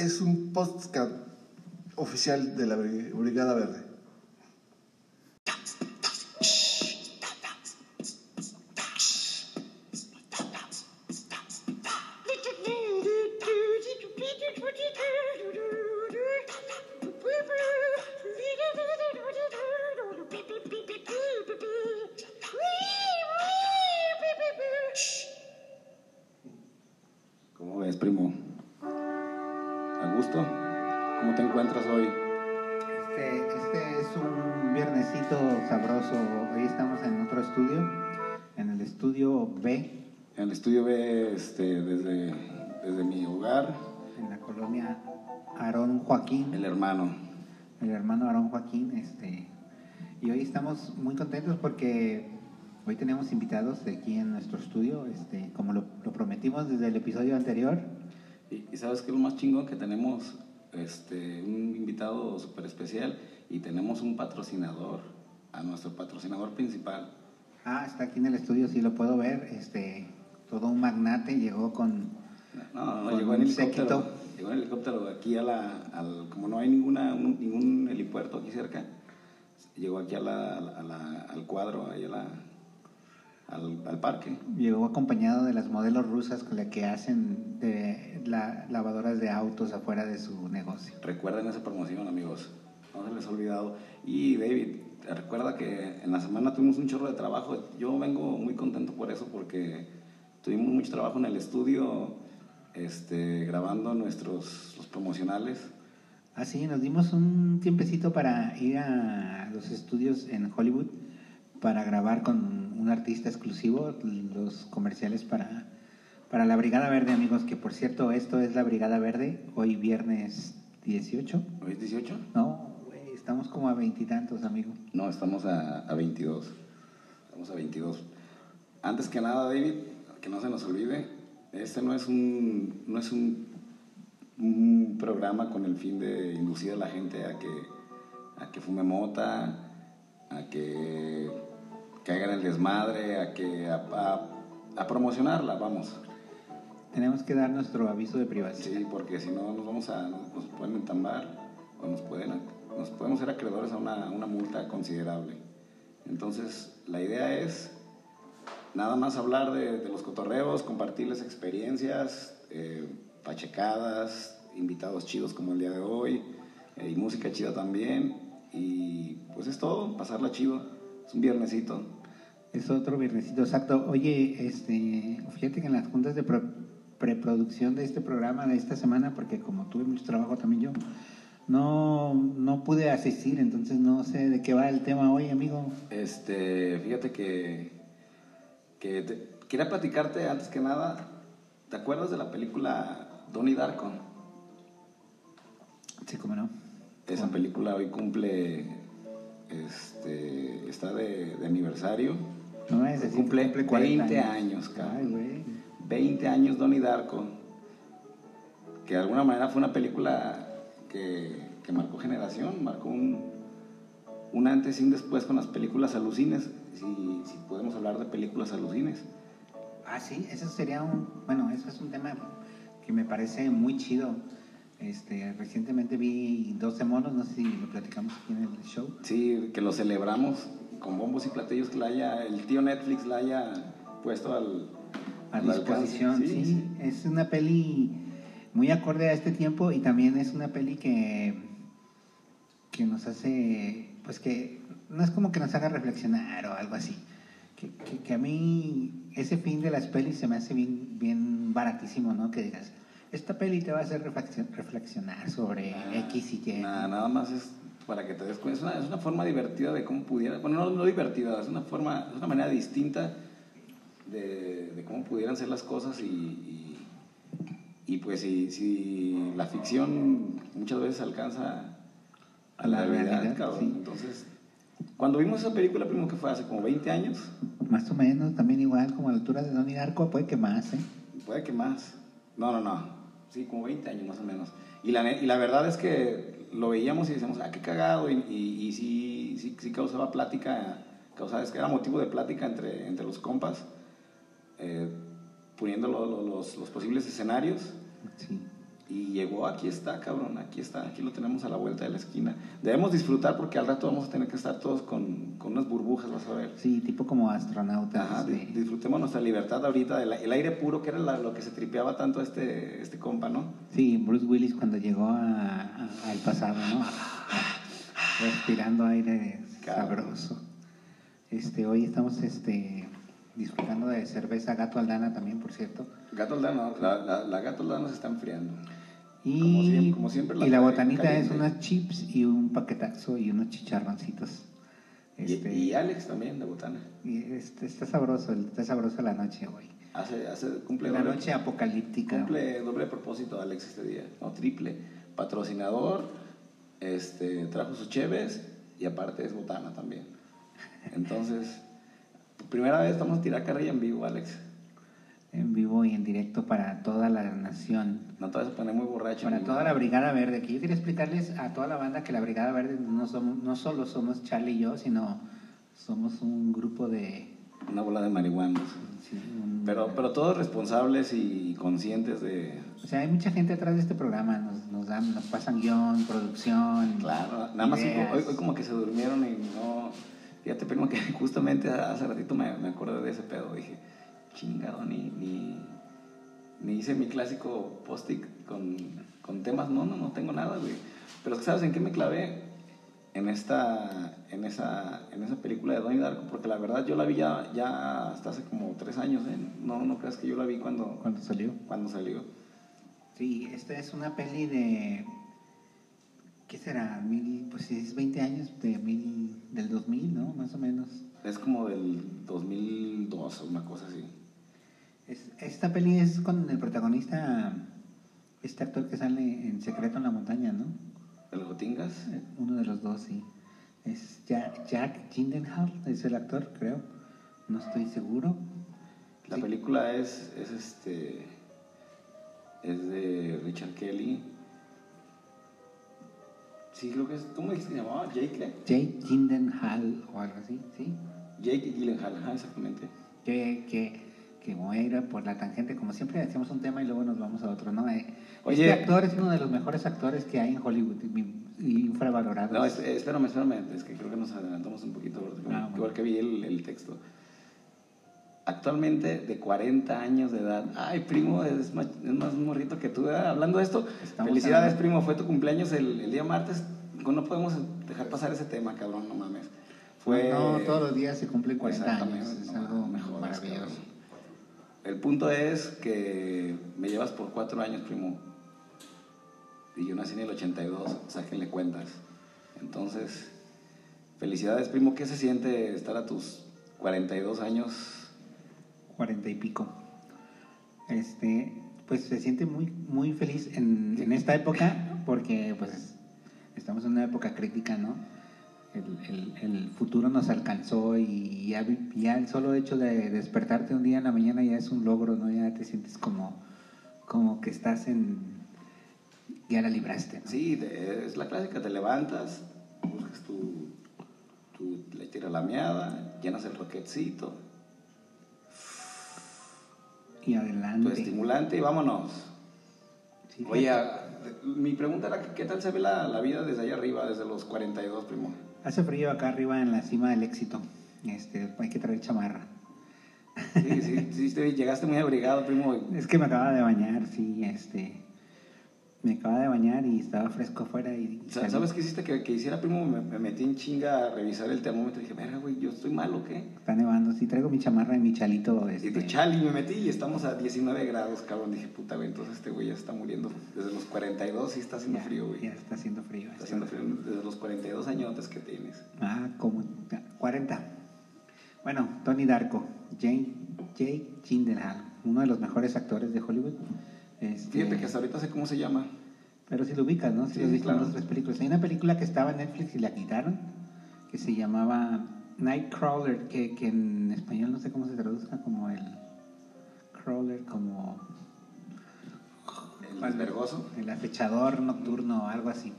es un podcast oficial de la Brigada Verde. Y hoy estamos muy contentos porque hoy tenemos invitados aquí en nuestro estudio, este, como lo, prometimos desde el episodio anterior. Y, sabes que lo más chingón que tenemos este, un invitado súper especial y tenemos un patrocinador, a nuestro patrocinador principal. Ah, está aquí en el estudio, sí lo puedo ver, este, todo un magnate llegó con... No, no, llegó en helicóptero llegó en helicóptero aquí a la, al, como no hay ninguna, ningún helipuerto aquí cerca, llegó aquí a la, al cuadro, ahí a la, al, al, parque. Llegó acompañado de las modelos rusas con las que hacen de la, lavadoras de autos afuera de su negocio. Recuerden esa promoción, amigos. No se les ha olvidado. Y David, recuerda que en la semana tuvimos un chorro de trabajo. Yo vengo muy contento por eso porque tuvimos mucho trabajo en el estudio este, grabando nuestros los promocionales. Ah, sí, nos dimos un tiempecito para ir a los estudios en Hollywood para grabar con un artista exclusivo los comerciales para, para la Brigada Verde, amigos, que por cierto, esto es la Brigada Verde, hoy viernes 18. ¿Hoy es 18? No, estamos como a veintitantos, amigo. No, estamos a, a 22. Estamos a 22. Antes que nada, David, que no se nos olvide, este no es un, no es un, un, programa con el fin de inducir a la gente a que, a que fume mota, a que caigan el desmadre, a que a, a, promocionarla, vamos. Tenemos que dar nuestro aviso de privacidad. Sí, porque si no nos vamos a nos pueden entambar o nos pueden nos podemos ser acreedores a una, una multa considerable. Entonces, la idea es nada más hablar de, los cotorreos, compartirles experiencias, eh, pachecadas, invitados chidos como el día de hoy, eh, y música chida también. Y pues es todo, pasarla chido. Es un viernesito. Es otro viernesito, exacto. Oye, este, fíjate que en las juntas de preproducción de este programa de esta semana, porque como tuve mucho trabajo también yo, no, no pude asistir, entonces no sé de qué va el tema hoy, amigo. Este, fíjate que que quería platicarte antes que nada, ¿te acuerdas de la película Donnie Darko? Sí, cómo no. Esa película hoy cumple, este, está de, aniversario. No es cumple, 20 años, cabrón. 20 años Donnie Darko. Que de alguna manera fue una película que, que marcó generación, marcó un, un antes y un después con las películas alucines si, si podemos hablar de películas alucines. Ah, sí, eso sería un, bueno, eso es un tema que me parece muy chido. Este, recientemente vi 12 monos, no sé si lo platicamos aquí en el show. Sí, que lo celebramos con bombos y platillos que la haya, el tío Netflix la haya puesto al, a disposición. Sí, es una peli muy acorde a este tiempo y también es una peli que, que nos hace, pues que no es como que nos haga reflexionar o algo así. Que, que, a mí ese fin de las pelis se me hace bien, bien baratísimo, ¿no? Que digas, esta peli te va a hacer reflexionar sobre X y Y. Nada, nada más es para que te des cuenta. Es una, es una forma divertida de cómo pudiera, bueno, no, divertida, es una forma, es una manera distinta de, de cómo pudieran ser las cosas y, y, pues si, si, la ficción muchas veces alcanza a la, realidad, cabrón, entonces cuando vimos esa película, primo, que fue hace como 20 años. Más o menos, también igual, como a la altura de Donnie Darko, puede que más, ¿eh? Puede que más. No, no, no. Sí, como 20 años más o menos. Y la, y la verdad es que lo veíamos y decíamos, ah, qué cagado. Y, y, sí, sí, sí, causaba plática, causaba, es que era motivo de plática entre, entre los compas, eh, poniendo los, los, posibles escenarios. Sí. Y llegó, aquí está, cabrón, aquí está, aquí lo tenemos a la vuelta de la esquina. Debemos disfrutar porque al rato vamos a tener que estar todos con, con unas burbujas, vas a ver. Sí, tipo como astronautas. Ajá, di- disfrutemos nuestra libertad ahorita, el, el aire puro, que era la- lo que se tripeaba tanto este, este compa, ¿no? Sí, Bruce Willis cuando llegó al pasado, ¿no? Respirando aire Cabrón. sabroso. Este, hoy estamos este, disfrutando de cerveza Gato Aldana también, por cierto. Gato Aldana, la, la, la Gato Aldana se está enfriando. Y, Como siempre- como siempre la y la botanita es unas chips y un paquetazo y unos chicharroncitos. Y- Este, Y, Alex también, de Botana. y este, está sabroso, está sabroso la noche hoy. Hace, hace, cumple, La doble, noche apocalíptica. cumple doble propósito Alex este día, no, triple. Patrocinador, este, trajo sus cheves y aparte es Botana también. Entonces, primera vez vamos a tirar carrilla en vivo, Alex. En vivo y en directo para toda la nación. No te vas a poner muy borracho. Para toda la Brigada Verde, que yo quería explicarles a toda la banda que la Brigada Verde no, somos, no solo somos Charlie y yo, sino somos un grupo de... Una bola de marihuanos. sí, un- Pero, pero todos responsables y conscientes de... O sea, hay mucha gente atrás de este programa, nos, nos, dan, nos pasan guion, producción. Claro, nada más ideas. hoy, hoy como que se durmieron y no... Fíjate, primo, que justamente hace ratito me, me acordé de ese pedo. Dije, chingado, ni, ni, ni hice mi clásico post-it con, con temas. No, no, no tengo nada, güey. Pero es que, ¿sabes en qué me clavé? En esta, en esa, en esa película de Donnie Darko, porque la verdad yo la vi ya, ya hasta hace como tres años, ¿eh? No, no creas que yo la vi cuando, Cuando salió. cuando salió. Sí, esta es una peli de... ¿Qué será? Mil, pues sí, es 20 años de mil, del 2000, ¿no? Más o menos. Es como del 2002 o una cosa así. Es- esta peli es con el protagonista, este actor que sale en Secreto en la Montaña, ¿no? ¿El Jotingas? Eh, Uno de los dos, sí. Es Jack, Jack Gyllenhaal, es el actor, creo. No estoy seguro. La Sí. película es, es este es de Richard Kelly. Sí, creo que es. ¿Cómo es que se llamaba? Jake. Jake Gyllenhaal o algo así, ¿sí? Jake Gyllenhaal, ajá, exactamente. Que, que, que muera por la tangente. Como siempre hacemos un tema y luego nos vamos a otro, ¿no? Eh, Oye. este actor es uno de los mejores actores que hay en Hollywood y infravalorado. No, es- eh, espérame, espérame, es que creo que nos adelantamos un poquito, porque Ah, bueno. igual que vi el, el texto. Actualmente de 40 años de edad. Ay, primo, es más, es más morrito que tú. ¿verdad? Hablando de esto, Estamos felicidades, hablando- primo. Fue tu cumpleaños el, el día martes. No podemos dejar pasar ese tema, cabrón, no mames. Fue, No, todos los días se cumplen 40 años. Es no, algo maravilloso. cabrón. El punto es que me llevas por cuatro años, primo. Y yo nací en el 82, sáquenle cuentas. Entonces, felicidades, primo. ¿Qué se siente estar a tus 42 años? 40 y pico. Este, pues se siente muy, muy feliz en, en esta época porque pues estamos en una época crítica, ¿no? El, el- el futuro nos alcanzó y ya, ya el solo hecho de despertarte un día en la mañana ya es un logro, ¿no? Ya te sientes como, como que estás en... Ya la libraste, ¿no? Sí, de- es la clásica. Te levantas, buscas tu, tu le tiras la meada, llenas el roquetcito, Y tu adelante. estimulante y vámonos. Sí, Oye, mi pregunta era, ¿qué tal se ve la, la vida desde allá arriba, desde los 42, primo? Hace frío acá arriba en la cima del éxito. Este, hay que traer chamarra. Sí, sí, sí, te- llegaste muy abrigado, primo. Es que me acaba de bañar, sí, este. Me acaba de bañar y estaba fresco afuera y. ¿Sabes qué hiciste que, que hiciera, primo? Me, me metí en chinga a revisar el termómetro y dije, verga, güey, ¿yo estoy mal o qué? Está nevando, sí, traigo mi chamarra y mi chalito. Y Este, tu chali, me metí y estamos a 19 grados, cabrón. Dije, puta, güey, entonces este güey ya está muriendo. Desde los 42 sí está haciendo ya, frío, güey. Ya está haciendo frío. Está haciendo frío desde los 42 añotes que tienes. Ah, como. ya, 40. Bueno, Tony Darko, Jane, Jake Gyllenhaal, uno de los mejores actores de Hollywood. Este, Fíjate que hasta ahorita sé cómo se llama. Pero si lo ubicas, ¿no? Si Sí, lo en claro. las otras películas. Hay una película que estaba en Netflix y la quitaron, que se llamaba Nightcrawler, que, que en español no sé cómo se traduzca, como el crawler, como El albergoso. el acechador nocturno, algo así.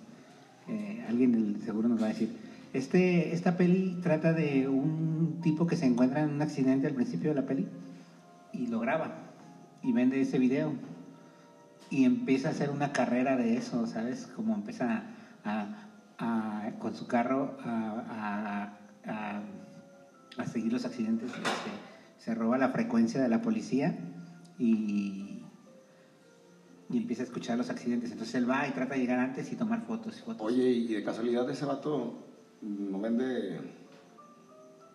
Eh, alguien seguro nos va a decir. Este, esta peli trata de un tipo que se encuentra en un accidente al principio de la peli y lo graba y vende ese video. Y empieza a hacer una carrera de eso, ¿sabes? Como empieza a, a- con su carro a, a- a- a seguir los accidentes. este, se roba la frecuencia de la policía y, y empieza a escuchar los accidentes. Entonces él va y trata de llegar antes y tomar fotos y fotos. Oye, y de casualidad ese vato no vende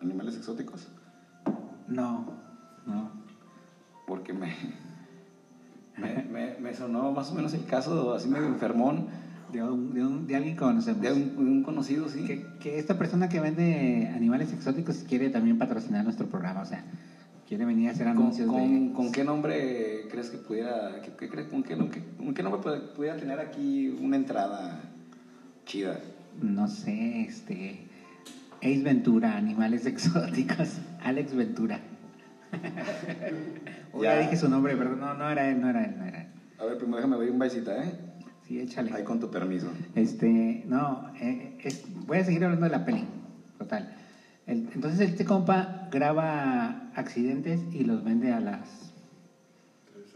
animales exóticos. No, no. Porque me, me, me- me sonó más o menos el caso así medio enfermón De, un- de, un- de alguien que conocemos. de un, de un conocido, sí. que, que esta persona que vende animales exóticos quiere también patrocinar nuestro programa, o sea, quiere venir a hacer ¿Con, anuncios con- de... con qué nombre crees que pudiera, qué- qué crees- con, qué, no- qué- con qué nombre puede- pudiera tener aquí una entrada chida? No sé, este... Ace Ventura, animales exóticos. Alex Ventura. Uy, ya Ya. dije su nombre, pero no, no era él, no era él, no era él. A ver, primero déjame ver un baisita, ¿eh? Sí, échale. Ahí con tu permiso. Este, no, eh, es- voy a seguir hablando de la peli, total. El- entonces este compa graba accidentes y los vende a las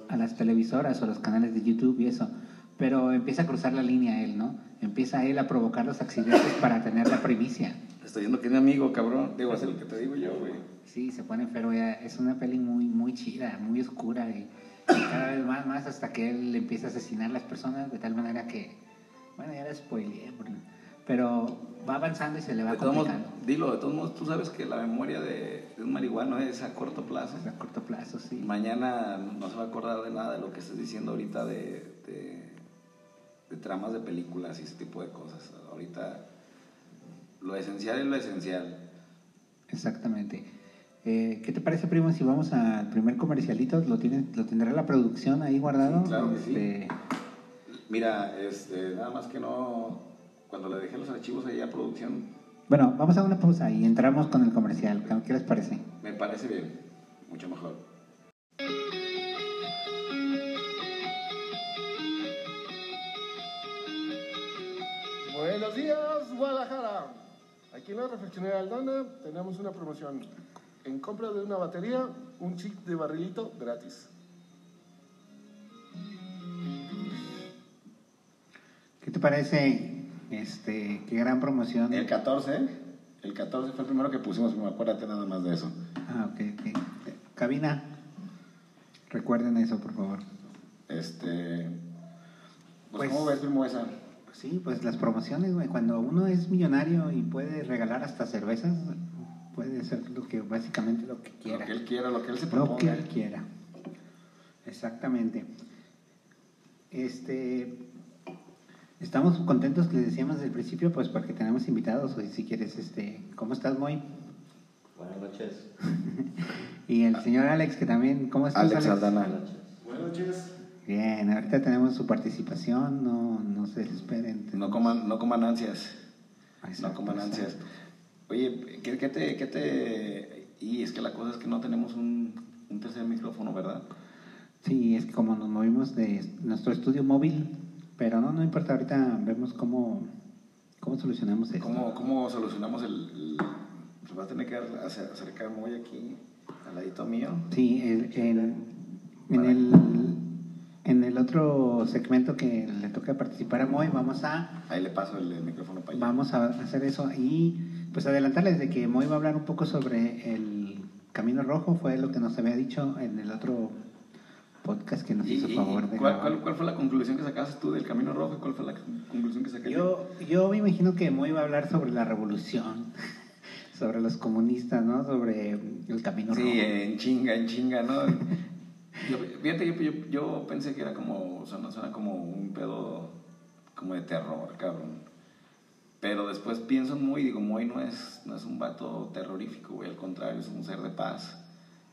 a las televisoras o los canales de YouTube y eso, pero empieza a cruzar la línea él, ¿no? Empieza él a provocar los accidentes para tener la primicia. Estoy diciendo que es mi amigo, cabrón. Digo, es lo que te digo yo, güey. Sí, se pone enfermo. Es una peli muy, muy chida, muy oscura y, cada vez más, más hasta que él empieza a asesinar a las personas de tal manera que, bueno, ya la spoileé, pero va avanzando y se le va De todos modos, complicando. dilo, de todos modos, tú sabes que la memoria de, de un marihuano es a corto plazo. A corto plazo, sí. Mañana no se va a acordar de nada de lo que estás diciendo ahorita de, de, de tramas de películas y ese tipo de cosas. Ahorita lo esencial es lo esencial. Exactamente. Eh, ¿Qué te parece, primo, si vamos al primer comercialito? ¿Lo, tiene, lo tendrá la producción ahí guardado? Sí, claro que sí. Este, Mira, este, nada más que no, cuando le dejé los archivos ahí a producción, Bueno, vamos a una pausa y entramos con el comercial. ¿Qué les parece? me parece bien, mucho mejor. Buenos días, Guadalajara. Aquí en la refaccionaria Aldana tenemos una promoción. En compra de una batería, un chip de barrilito gratis. ¿Qué te parece? Este, qué gran promoción. El 14, el 14 fue el primero que pusimos, me acuérdate nada más de eso. Ah, ok, ok. Cabina, recuerden eso, por favor. Este, pues, Pues- ¿cómo ves, primo, esa? Sí, pues las promociones, güey. Cuando uno es millonario y puede regalar hasta cervezas, puede ser lo que básicamente lo que Lo quiera. que él quiera, lo que él se Lo proponga. que él quiera. Exactamente. Este. Estamos contentos, les decíamos desde el principio, pues porque tenemos invitados. Hoy, si quieres, este. ¿Cómo estás, Moy? Buenas noches. Y el señor Alex, que también. ¿Cómo estás, Alex Aldana. Buenas noches. Buenas noches. Bien, ahorita tenemos su participación. No, no se desesperen. No coman, no coman ansias. Exacto, no coman ansias. exacto. Oye, ¿qué, qué te, qué te...? Y es que la cosa es que no tenemos un, un tercer micrófono, ¿verdad? Sí, es que como nos movimos de nuestro estudio móvil, pero no, no importa, ahorita vemos cómo, cómo solucionamos esto. ¿Cómo, cómo solucionamos el, el- Se va a tener que acer- acercar muy aquí, al ladito mío. Sí, el- el- en, el, en el otro segmento que le toca participar a Moy, vamos a, Ahí le paso el, el micrófono para allá. vamos a hacer eso y pues adelantarles de que Moy va a hablar un poco sobre el Camino Rojo, fue lo que nos había dicho en el otro podcast que nos ¿Y, hizo favor de ¿cuál, cuál, cuál fue la conclusión que sacaste tú del Camino Rojo y cuál fue la conclusión que saqué Yo, yo me imagino que Moy va a hablar sobre la revolución, sobre los comunistas, ¿no? Sobre el camino Sí, rojo. en chinga, en chinga, ¿no? Yo, fíjate, yo, yo, yo pensé que era como, suena, suena como un pedo como de terror, cabrón. Pero después pienso en Moy y digo, Moy no es, no es un vato terrorífico, güey, al contrario, es un ser de paz.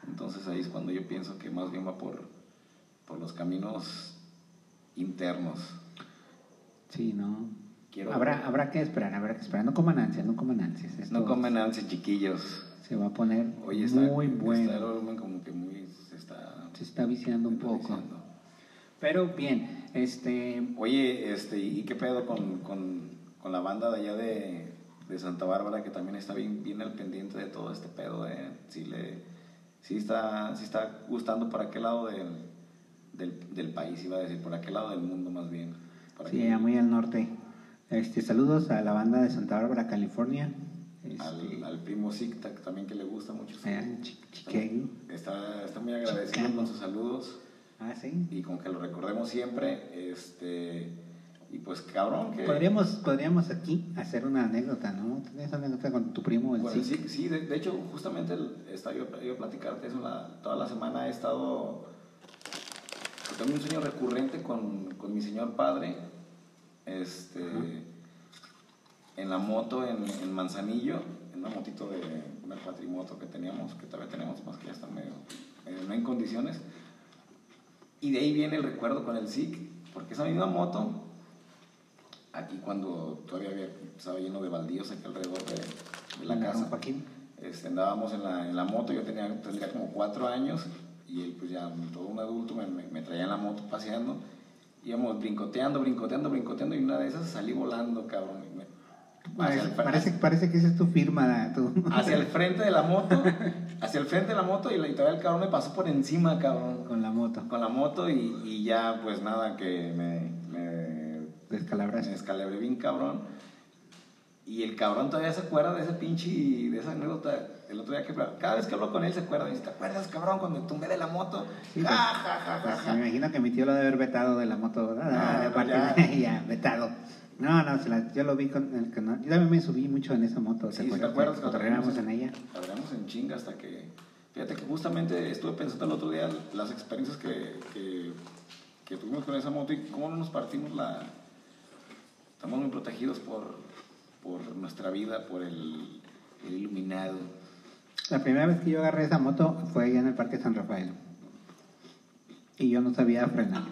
Entonces ahí es cuando yo pienso que más bien va por, por los caminos internos. Sí, ¿no? Quiero- Habrá, habrá que esperar, habrá que esperar. No coman ansias, no coman ansias. Esto No comen ansias, chiquillos. Se va a poner Oye, está, muy está el bueno. volumen como que muy, se está... Viciando un poco. Pero bien, este... Oye, este, ¿y qué pedo con, con, con la banda de allá de, de Santa Bárbara que también está bien, bien al pendiente de todo este pedo? Eh? Sí, le, sí, está, sí está gustando para qué lado del, del, del país, iba a decir, por aquel lado del mundo más bien. Sí, muy al norte. Este, saludos a la banda de Santa Bárbara, California. Este, al, al primo Zigta, que también que le gusta mucho. Chicago. Está, está muy agradecido con sus saludos Ah, sí. y con que lo recordemos siempre. Este, y pues cabrón, que... Podríamos, podríamos aquí hacer una anécdota, ¿no? ¿Tienes anécdota con tu primo? El Bueno, sí, sí, de, de hecho, justamente estaba yo, yo platicarte eso, la- toda la semana he estado, tengo un sueño recurrente con, con mi señor padre, este, en la moto en, en Manzanillo, en una motito de una cuatrimoto que teníamos, que todavía tenemos, más que ya está medio, medio no en condiciones, y de ahí viene el recuerdo con el SIC, porque esa misma moto, aquí cuando todavía había, estaba lleno de baldíos aquí alrededor de, de la casa. Este, andábamos en la, en la moto, yo tenía, tendría como cuatro años y él pues ya todo un adulto me, me, me traía en la moto paseando. Íbamos brincoteando, brincoteando, brincoteando y una de esas salí volando, cabrón. me- Parece, parece, parece que esa es tu firma, tu... hacia el frente de la moto, hacia el frente de la moto y, la, y todavía el cabrón me pasó por encima, cabrón. con la moto. Con la moto y, y ya pues nada, que me, me Descalabras. me escalebré bien cabrón. Y el cabrón todavía se acuerda de ese pinche, de esa anécdota. El otro día que cada vez que hablo con él se acuerda. Y dice, ¿te acuerdas, cabrón, cuando me tumbé de la moto? Sí, ja, pues, ja, ja, ja, Pues, me imagino que mi tío lo debe haber vetado de la moto, ¿verdad? Ah, Aparte, ya. ya. vetado. No, no, se la- yo lo vi con el canal. Yo también me subí mucho en esa moto, Sí, ¿sí ¿te acuerdas? que cuando fuimos en ella? Corríamos en chinga hasta que... Fíjate que justamente estuve pensando el otro día las experiencias que, que, que tuvimos con esa moto y cómo no nos partimos la... Estamos muy protegidos por, por nuestra vida, por el, el iluminado. La primera vez que yo agarré esa moto fue allá en el Parque San Rafael. Y yo no sabía frenar.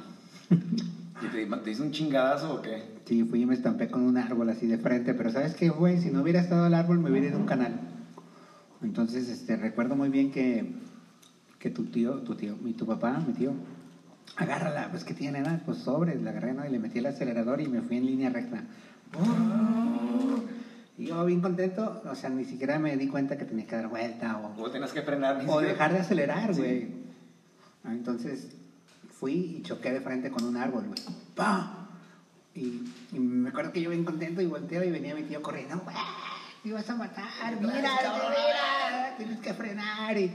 ¿Y te, te hizo un chingadazo o qué? Sí, fui y me estampé con un árbol así de frente, pero ¿sabes qué, güey? Si no hubiera estado el árbol, me hubiera ido a un canal. Entonces, este, recuerdo muy bien que, que tu tío, tu tío, mi tu papá, mi tío, agárrala, pues que tiene nada, pues sobres, la agarré, ¿no? Y le metí el acelerador y me fui en línea recta. Y yo bien contento, o sea, ni siquiera me di cuenta que tenía que dar vuelta o, O tenías que frenar. ni o dejar de acelerar, güey. Ah, Entonces fui y choqué de frente con un árbol, güey. ¡Pah! Y, y me acuerdo que yo bien contento y volteo y venía mi tío corriendo. ¡Güey! ¡Me vas a matar! ¡Mira, mira! ¡Tienes que frenar! Y,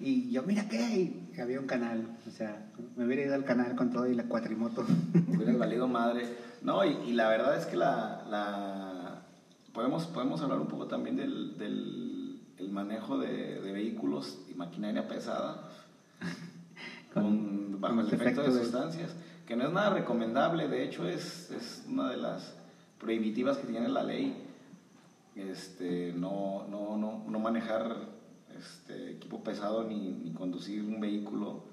y yo, ¿mira qué? Y había un canal. O sea, me hubiera ido al canal con todo y la cuatrimoto. Hubieras valido madre. No, y, y la verdad es que la, la- podemos, podemos hablar un poco también del, del el manejo de, de vehículos y maquinaria pesada con, Con- bajo el efecto de sustancias, que no es nada recomendable, de hecho es, es una de las prohibitivas que tiene la ley. Este, no, no, no, no manejar este, equipo pesado ni, ni conducir un vehículo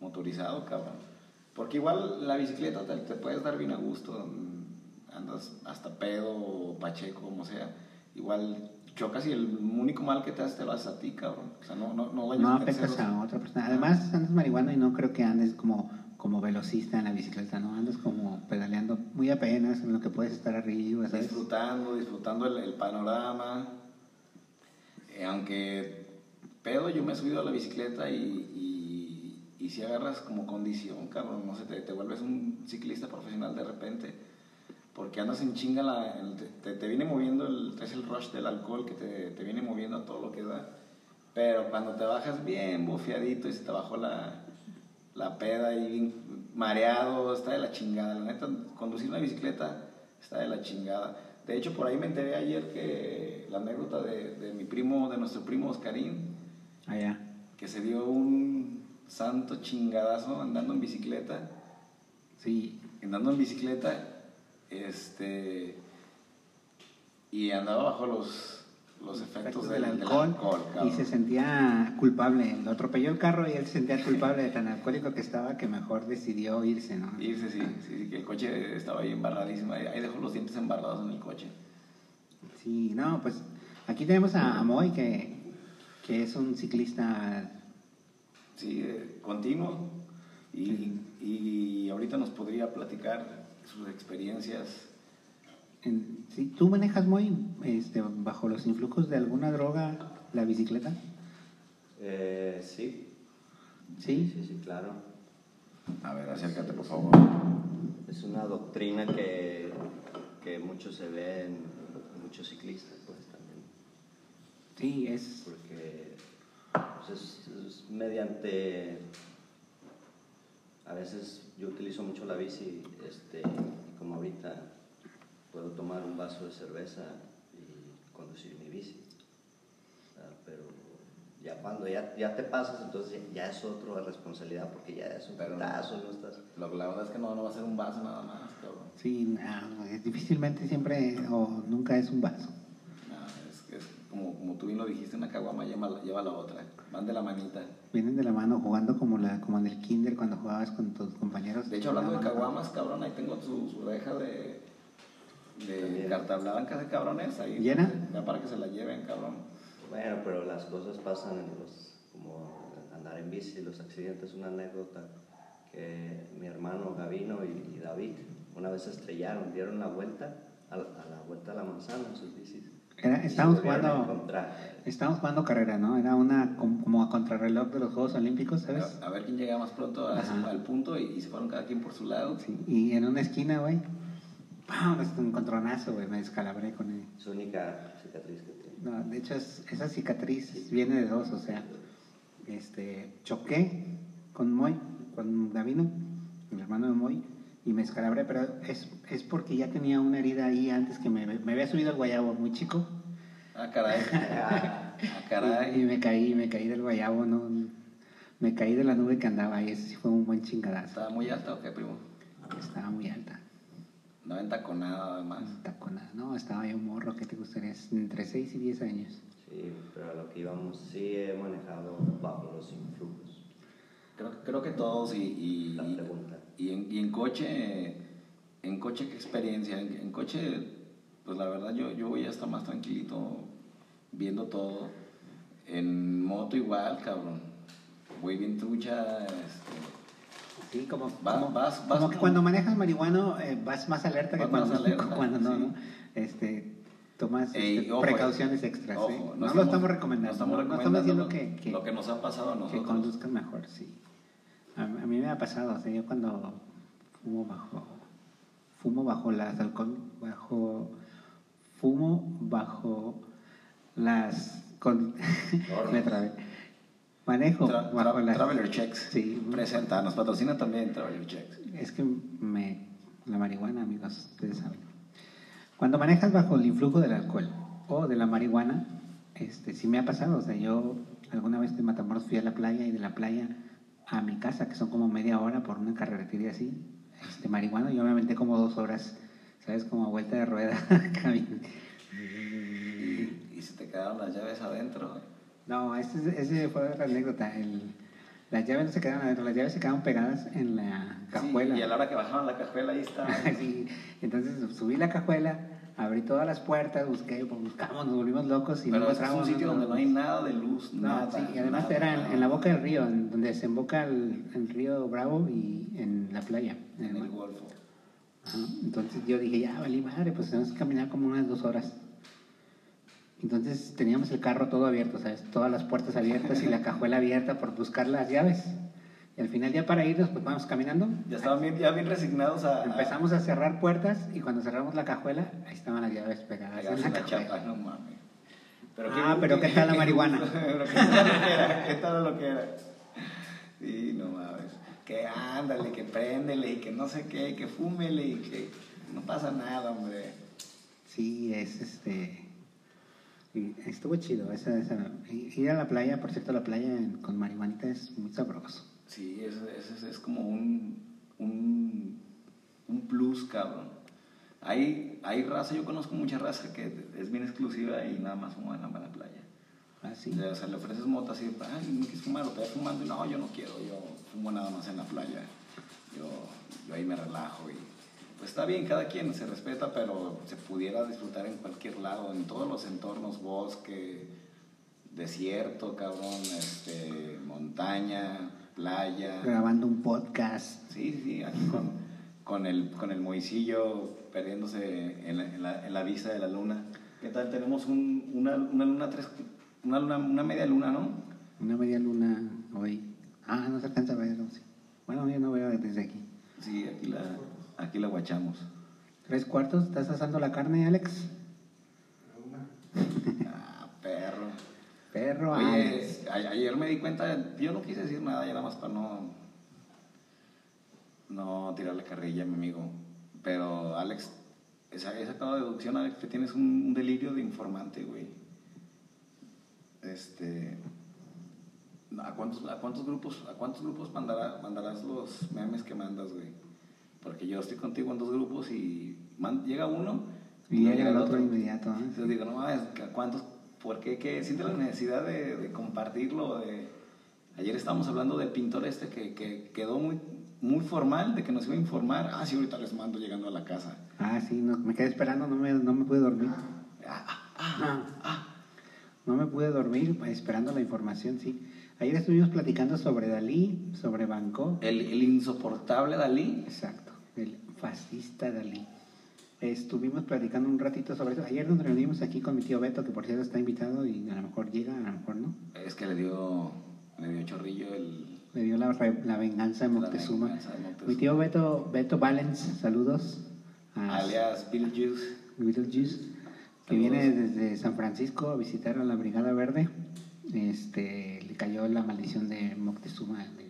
motorizado, cabrón. Porque igual la bicicleta te, te puedes dar bien a gusto, andas hasta pedo o pacheco, como sea. Igual chocas y el único mal que te hace te lo haces a ti, cabrón. O sea, no, no, no vayas No a afectas a otra persona. Además, andas marihuana y no creo que andes como, como velocista en la bicicleta, ¿no? Andas como pedaleando muy apenas en lo que puedes estar arriba, ¿sabes? disfrutando, disfrutando el, el panorama. Eh, aunque pedo, yo me he subido a la bicicleta y, y, y si agarras como condición, cabrón, no sé, te, te vuelves un ciclista profesional de repente. Porque andas en chinga, la, el- te, te, viene moviendo, el, es el rush del alcohol que te, te viene moviendo a todo lo que da. Pero cuando te bajas bien bofeadito y se te bajó la, la peda y bien mareado, está de la chingada. La neta, conducir una bicicleta está de la chingada. De hecho, por ahí me enteré ayer que la anécdota de, de mi primo, de nuestro primo Oscarín, Allá. que se dio un santo chingadazo andando en bicicleta, Sí. andando en bicicleta, este, y andaba bajo los, los efectos del, del alcohol, y se sentía culpable. Lo atropelló el carro y él se sentía culpable de tan alcohólico que estaba que mejor decidió irse, ¿no? Irse, sí, sí, sí, que el coche estaba ahí embarradísimo, ahí ahí dejó los dientes embarrados en el coche. Sí, no, pues aquí tenemos a Moy que, que es un ciclista. Sí, eh, continuo. Y, y ahorita nos podría platicar sus experiencias. en- ¿sí? ¿Tú manejas Moy este, bajo los influjos de alguna droga la bicicleta? Eh, sí. Sí. Sí, sí, claro. A ver, acércate, por favor. Es una doctrina que, que mucho se ve en muchos ciclistas, pues también. Sí, es... Porque pues, es, es mediante. A veces yo utilizo mucho la bici, este, y como ahorita puedo tomar un vaso de cerveza y conducir mi bici. Pero ya cuando ya, ya te pasas, entonces ya es otra responsabilidad porque ya es un putazo, no estás. Lo que la verdad es que no, no va a ser un vaso nada más, cabrón. Sí, no, difícilmente siempre o nunca es un vaso. Como, como tú bien lo dijiste, una caguama lleva, la- lleva la otra. Van de la manita. Vienen de la mano jugando como, la, como en el kinder cuando jugabas con tus compañeros. De hecho, hablando de caguamas, cabrón, ahí tengo su, su reja de, de carta blanca de cabrones. Ahí, ¿Llena? Ya para que se la lleven, cabrón. Bueno, pero las cosas pasan en los, como andar en bici, los accidentes. Una anécdota que mi hermano Gavino y, y David una vez estrellaron, dieron la vuelta a, la- a la vuelta a la manzana en sus bicis. Era- estábamos jugando-. Estábamos jugando carrera, ¿no? Era una com- como a contrarreloj de los Juegos Olímpicos, ¿sabes? A, ver quién llega más pronto a- al punto y, y se fueron cada quien por su lado. Sí, y en una esquina, güey, ¡pam! Es un encontronazo, güey, me descalabré con él. Su única cicatriz que tiene. No, de hecho, es- esa cicatriz viene de dos, o sea, este, choqué con Moy, con Davino, el hermano de Moy, y me descalabré, pero es, es porque ya tenía una herida ahí antes que me, me había subido al guayabo muy chico. Ah, caray. Ah, Y, caray. me caí, me caí del guayabo, no, me caí de la nube que andaba y ese sí fue un buen chingadazo. ¿Estaba muy alta o qué, primo? Estaba muy alta. No entaconada, además. Taconada. No, estaba yo morro, ¿qué te gustaría? Entre 6 y 10 años. Sí, pero a lo que íbamos, sí he manejado bajo los influjos. Creo, creo que todos y, y, La y- pregunta. Y en, y en coche, en coche qué experiencia, en, en coche, pues la verdad yo, yo voy hasta más tranquilito viendo todo. En moto igual, cabrón. Voy bien trucha, este, Sí, como, Va- como, vas- como vas que cuando manejas marihuano eh, vas más alerta que Vas cuando, alerta, cuando no, sí. ¿no? Este, tomas Ey, este, ojo, precauciones extras. ojo, no No, lo estamos- recomendando. no estamos no, no recomendando diciendo lo- que, que, lo que nos ha pasado a que nosotros. conduzcan mejor, sí. A, mí me ha pasado, o sea, yo cuando fumo bajo, fumo bajo las alcohol, bajo, fumo bajo las, con, me trabé. Manejo Tra- bajo tra- las, Traveler Checks Sí. presenta, nos patrocina también Traveler Checks. Es que me, la marihuana, amigos, ustedes saben. Cuando manejas bajo el influjo del alcohol o de la marihuana, este, sí me ha pasado. O sea, yo alguna vez de Matamoros fui a la playa y de la playa a mi casa, que son como media hora por una carretera así, este, marihuana, yo me aventé como dos horas, ¿sabes? Como a vuelta de rueda. Y, se te quedaron las llaves adentro. no, ese, ese fue otra anécdota. El, las llaves no se quedaron adentro, las llaves se quedaron pegadas en la cajuela. Sí, y a la hora que bajaron la cajuela ahí está. Sí, entonces subí la cajuela, abrí todas las puertas, busqué, pues, buscamos, nos volvimos locos y Pero no que es un encontramos, sitio donde no hay nada de luz, no, nada. sí, y además nada, era en, nada. en la boca del río, en donde desemboca el, el río Bravo y en la playa. En el Golfo. Ajá, Entonces yo dije, ya, valí madre, pues tenemos que caminar como unas dos horas. Entonces teníamos el carro todo abierto, ¿sabes? Todas las puertas abiertas y la cajuela abierta por buscar las llaves. Y al final ya para irnos, pues vamos caminando. Ya estaban bien, ya bien resignados a. Empezamos a cerrar puertas y cuando cerramos la cajuela, ahí estaban las llaves pegadas en pegarse la la cajuela. chapa, no mames. Ah, pero ¿qué tal la marihuana? pero ¿qué tal lo que era? ¿Qué tal lo que era? Sí, no mames. Que ándale, que préndele y que no sé qué, que fúmele y que no pasa nada, hombre. Sí, es este. Estuvo chido. Esa, esa, ir a la playa, por cierto, la playa con marihuanita es muy sabroso. Sí, es, es, es como un, un, un plus, cabrón. Hay, hay raza, yo conozco mucha raza que es bien exclusiva y nada más fuma en la, en la playa. Ah, sí. O sea, le ofreces mota así, ay, no quieres fumar, o te vas fumando, y no, yo no quiero, yo fumo nada más en la playa. Yo, yo ahí me relajo y pues está bien, cada quien se respeta, pero se pudiera disfrutar en cualquier lado, en todos los entornos, bosque, desierto, cabrón, este, montaña, playa. Grabando un podcast. Sí, sí, sí, aquí con, con, el, con el moisillo perdiéndose en la, en, la, en la vista de la luna. ¿Qué tal? Tenemos un, una, una luna, tres, una luna, una media luna, ¿no? Una media luna hoy. Ah, no se alcanza a ver. sé. Bueno, yo no veo desde aquí. Sí, aquí la, aquí la guachamos. ¿Tres cuartos? ¿Estás asando la carne, Alex? Ah, perro. Perro, Oye, Alex. ayer me di cuenta, yo no quise decir nada, ya nada más para no, no tirarle carrilla a mi amigo. Pero Alex, he sacado deducción, Alex, que tienes un, un delirio de informante, güey. Este. ¿A cuántos, a cuántos grupos, a cuántos grupos mandará- mandarás los memes que mandas, güey? Porque yo estoy contigo en dos grupos y man- llega uno Y no llega el otro inmediato. ¿eh? entonces digo, no mames, ¿a ¿cuántos? ¿Por qué? ¿Qué? Siente la necesidad de, de compartirlo. de- Ayer estábamos hablando del pintor este que, que quedó muy, muy formal, de que nos iba a informar. Ah, sí, ahorita les mando llegando a la casa. Ah, sí, no, me quedé esperando, no me, no me pude dormir. Ah, ah, ah, No me pude dormir pues, esperando la información, sí. Ayer estuvimos platicando sobre Dalí, sobre Bangkok. El, el insoportable Dalí. Exacto, el fascista Dalí. Estuvimos platicando un ratito sobre eso. Ayer nos reunimos aquí con mi tío Beto, que por cierto está invitado y a lo mejor llega, a lo mejor no. Es que le dio, le dio chorrillo el... Le dio la, la venganza de Moctezuma. venganza de Moctezuma. Mi tío Beto, Beto Valens, saludos. A alias Bill Juice. Beetlejuice, que Saludos. viene desde San Francisco a visitar a la Brigada Verde. Este, le cayó la maldición de Moctezuma de,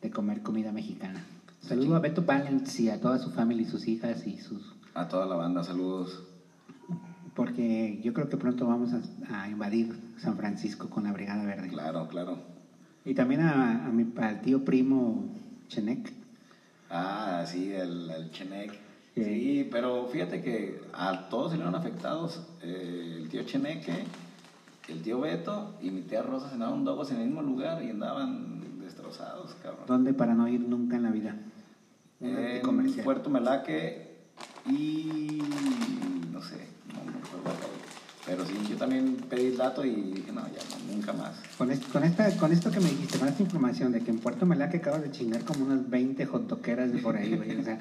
de comer comida mexicana. Saludo a Beto Valens y a toda su familia y sus hijas y sus... A toda la banda, saludos. Porque yo creo que pronto vamos a, a invadir San Francisco con la Brigada Verde. Claro, claro. Y también a, a mi, al tío primo Chenek. Ah, sí, el, el Chenek. Sí. Sí, pero fíjate que a todos salieron afectados. Eh, el tío Cheneque, el tío Beto y mi tía Rosa cenaron dogos en el mismo lugar y andaban destrozados, cabrón. ¿Dónde para no ir nunca en la vida? En. Puerto Melaque y no sé, no me acuerdo. Pero sí, yo también pedí el dato y dije, no, ya no, nunca más. Con, est- con, esta, con esto que me dijiste, con esta información de que en Puerto Melaque acabas de chingar como unas 20 hotdoqueras de por ahí, güey. O sea,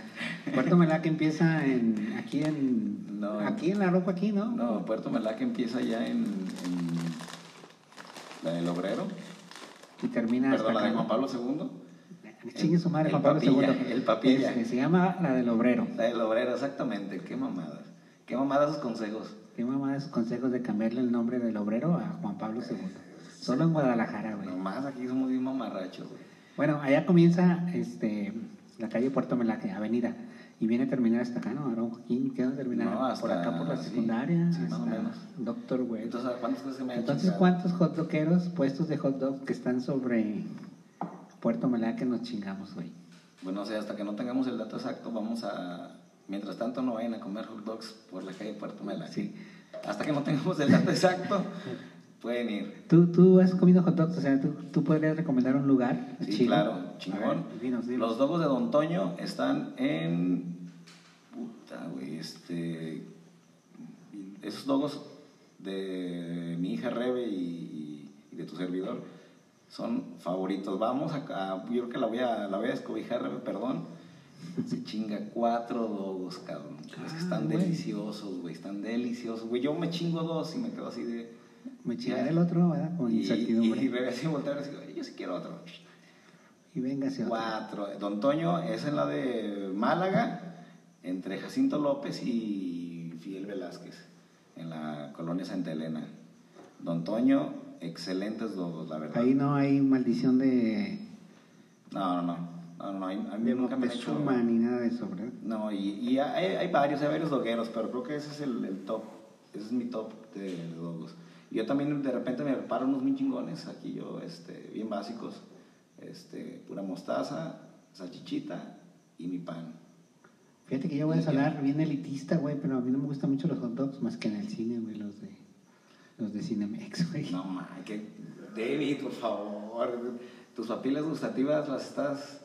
Puerto Melaque empieza en, aquí en... No. aquí en la ropa aquí, ¿no? No, Puerto Melaque empieza ya en, en la del Obrero, Y termina perdón, la hasta de. Juan Pablo II. Chingue su madre El Juan Pablo papilla, II. el papilla. Este, se llama la del obrero. La del obrero, exactamente. Qué mamadas. Qué mamadas esos consejos. Qué mamá esos consejos de cambiarle el nombre del obrero a Juan Pablo II. Solo en Guadalajara, güey. Nomás aquí somos bien mamarrachos, güey. Bueno, allá comienza este, la calle Puerto Melaque, avenida. Y viene a terminar hasta acá, ¿no? Aaron Joaquín, ¿qué va a terminar? No, hasta- por acá, por la secundaria. sí, más o menos. Doctor, güey. Entonces, ¿cuántas cosas se me han Entonces? ¿cuántos hot dogeros, puestos de hot dog que están sobre Puerto Melaque nos chingamos, güey? Bueno, o sea, hasta que no tengamos el dato exacto, vamos a... Mientras tanto, no vayan a comer hot dogs por la calle Puerto Melaque. Sí. Hasta que no tengamos el dato exacto, pueden ir. ¿Tú, tú has comido hot dogs? O sea, ¿tú, tú podrías recomendar un lugar? Sí, claro, chingón. ver, dinos, dinos. Los dogos de Don Toño están en. Puta, güey, este. Esos dogos de mi hija Rebe y, y de tu servidor son favoritos. Vamos a. a- yo creo que la voy a, la voy a descobijar, perdón. Se chinga cuatro dogos, cabrón. es que Ah, están güey. deliciosos, güey. Están deliciosos, güey. Yo me chingo dos y me quedo así de. Me chingaré el otro, ¿verdad? Con Y, incertidumbre. y Rebe así voltea y dice, yo sí quiero otro. Y véngase otro. Cuatro. Don Toño es en la de Málaga, entre Jacinto López y Fidel Velázquez, en la colonia Santa Elena. Don Toño, excelentes dogos, la verdad. Ahí no hay maldición de, No, no, no. No, no, a mí- nunca me han hecho. Moctezuma ni nada de eso, ¿verdad? No, y, y hay, hay varios, hay varios dogueros, pero creo que ese es el, el top. Ese es mi top de, de dogos. Y yo también de repente me preparo unos muy chingones, aquí yo, este, bien básicos. Este, pura mostaza, salchichita y mi pan. Fíjate que yo voy a sonar bien elitista, güey, pero a mí no me gustan mucho los hot dogs más que en el cine, güey, los de los de Cinemex, güey. No, man, que David, por favor, tus papilas gustativas las estás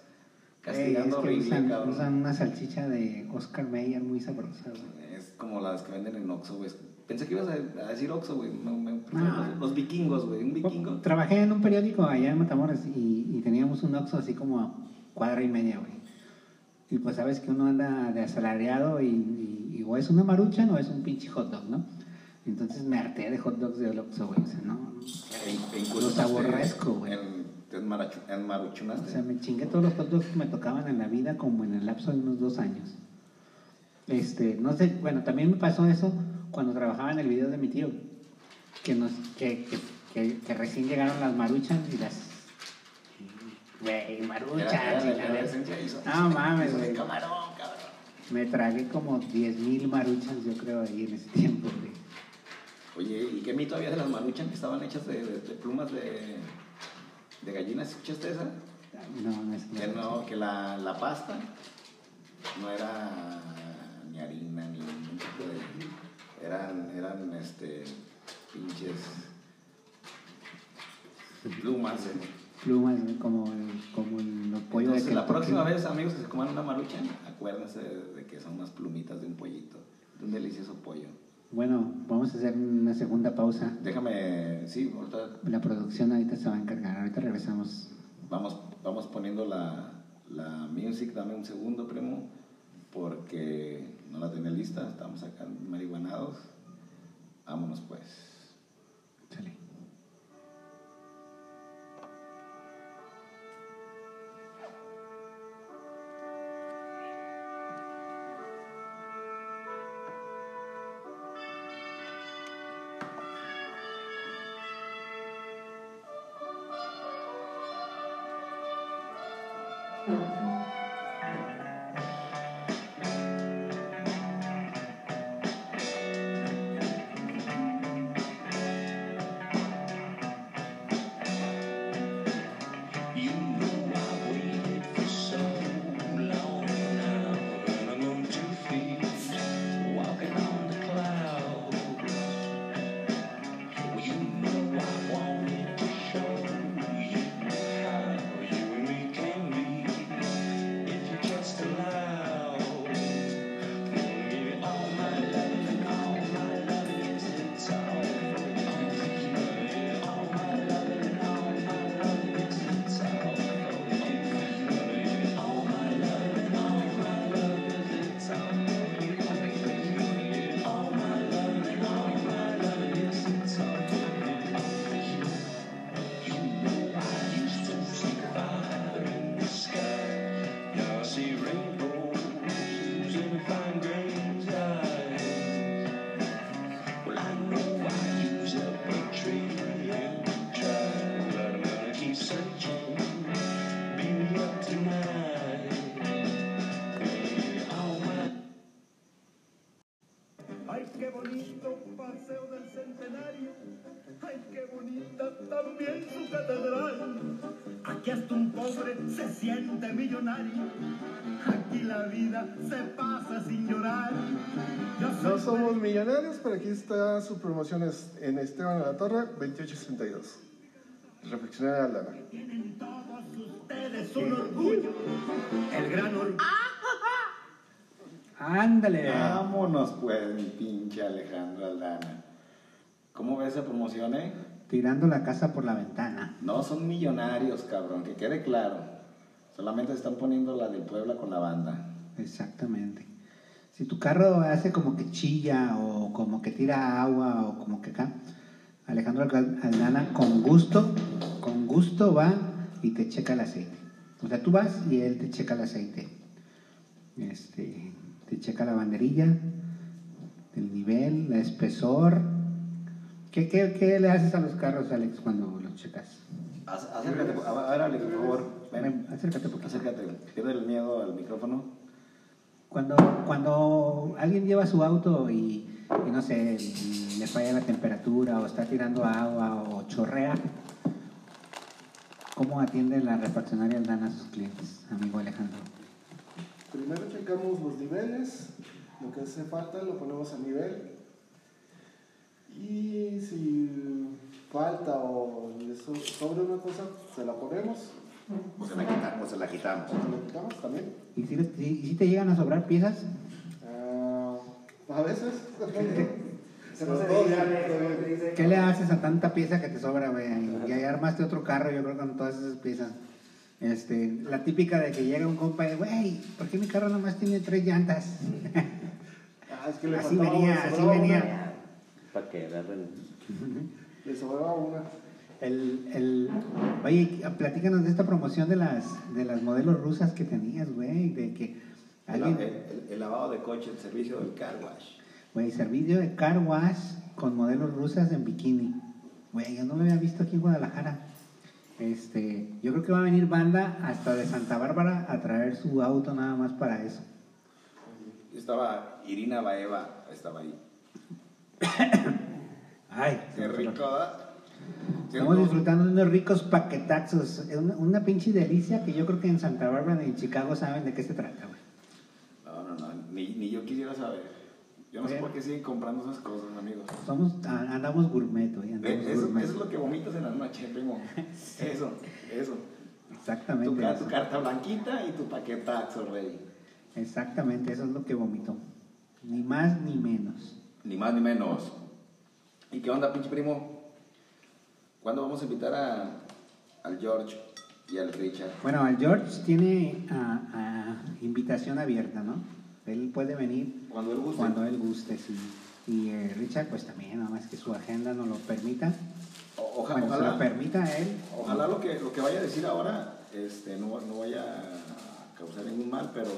castigando es que horrible, usan, cabrón. usan una salchicha de Oscar Mayer muy sabrosa, güey. Es como las que venden en Oxxo, güey. Pensé que ibas a, decir Oxxo, güey. No. los, los vikingos, güey. Un vikingo. Trabajé en un periódico allá en Matamoros y, y teníamos un Oxxo así como a cuadra y media, güey. Y pues sabes que uno anda de asalariado y, y- y o es una marucha o es un pinche hot dog, ¿no? Entonces me harté de hot dogs del Oxxo, güey. O sea, no. E- e Los aborrezco, güey. en- enmarachu- O sea, me chingué todos los hot dogs que me tocaban en la vida como en el lapso de unos dos años. Este, no sé, bueno, también me pasó eso cuando trabajaba en el video de mi tío, que nos, que, que, que- que recién llegaron las maruchas y las, güey, maruchas, No mames, de güey. camarón, cabrón. me tragué como 10.000 maruchas, yo creo, ahí en ese tiempo, güey. Oye, ¿y qué mito había de las maruchan que estaban hechas de, de- de plumas de, de gallinas? ¿Escuchaste esa? No, no es Que no, que la, la pasta no era ni harina ni ningún tipo de. Eran, eran este, pinches plumas. ¿eh? plumas, como el, como el los pollos de Entonces, la Kentucky. próxima vez, amigos, que se coman una maruchan, acuérdense de, de que son unas plumitas de un pollito, de un delicioso pollo. Bueno, vamos a hacer una segunda pausa. Déjame, sí, ahorita La producción ahorita se va a encargar. Ahorita regresamos. Vamos, vamos poniendo la, la music, dame un segundo, primo, porque no la tenía lista, estamos acá marihuanados. Vámonos pues. Millonario. Aquí la vida se pasa sin llorar. No somos millonarios, pero aquí está su promoción es en Esteban de la Torre, 2862. Reflexionar de Aldana. Tienen todos ustedes un orgullo. El gran orgullo. Ándale. Vámonos pues, mi pinche Alejandro Aldana. ¿Cómo ves esa promoción, eh? Tirando la casa por la ventana. No son millonarios, cabrón, que quede claro. Solamente están poniendo la del Puebla con la banda. Exactamente. Si tu carro hace como que chilla o como que tira agua o como que acá, Alejandro Aldana con gusto, con gusto va y te checa el aceite. O sea, tú vas y él te checa el aceite. Este, te checa la banderilla, el nivel, el espesor. ¿Qué, qué, qué le haces a los carros, Alex, cuando los checas? Acércate, a ver, Alex, por favor. Ven. Acércate un poquito. Acércate, pierde el miedo al micrófono. Cuando, cuando alguien lleva su auto y, y no sé, le falla la temperatura o está tirando agua o chorrea, ¿cómo atiende la refaccionaria Aldana a sus clientes, amigo Alejandro? Primero checamos los niveles, lo que hace falta lo ponemos a nivel. Y si falta o le so- sobra una cosa, se la ponemos, O se la quitamos, se la quitamos. se la quitamos también. ¿Y si, y si te llegan a sobrar piezas? Ah, a veces. ¿Qué le haces a tanta pieza que te sobra, güey? Y ahí armaste otro carro, yo creo, con todas esas piezas. Este, la típica de que llega un compa y, güey, ¿por qué mi carro nomás tiene tres llantas? Ah, es que le Así venía, así venía. Para que agarren. Le sobraba una. El, el, oye, platícanos de esta promoción de las, de las modelos rusas que tenías, güey, de que alguien, el- el lavado de coche, el servicio del car wash. güey, servicio de car wash con modelos rusas en bikini. Güey, yo no lo había visto aquí en Guadalajara. Este, yo creo que va a venir banda hasta de Santa Bárbara a traer su auto nada más para eso. Estaba Irina Baeva, estaba ahí. Ay, Qué rico. Estamos disfrutando de unos ricos paquetazos. Una, una pinche delicia que yo creo que en Santa Bárbara y en Chicago saben de qué se trata, güey. No, no, no, ni, ni yo quisiera saber. Yo no sé por qué siguen comprando esas cosas, amigos. Somos, andamos gourmet. Andamos Eh, Eso, gourmet. eso es lo que vomitas en la noche, primo. Eso, eso. Tu, Exactamente. ca- eso. tu carta blanquita y tu paquetazo, rey. Exactamente, eso es lo que vomitó. Ni más ni menos. Ni más ni menos. ¿Y qué onda, pinche primo? ¿Cuándo vamos a invitar a, al George y al Richard? Bueno, el George tiene ah, ah, invitación abierta, ¿no? Él puede venir Cuando él guste. cuando él guste, sí. Y eh, Richard, pues también, nada más que su agenda no lo permita. O- oja- Bueno, ojalá, lo permita él. ojalá lo que, lo que vaya a decir ahora este, no, no vaya a causar ningún mal, pero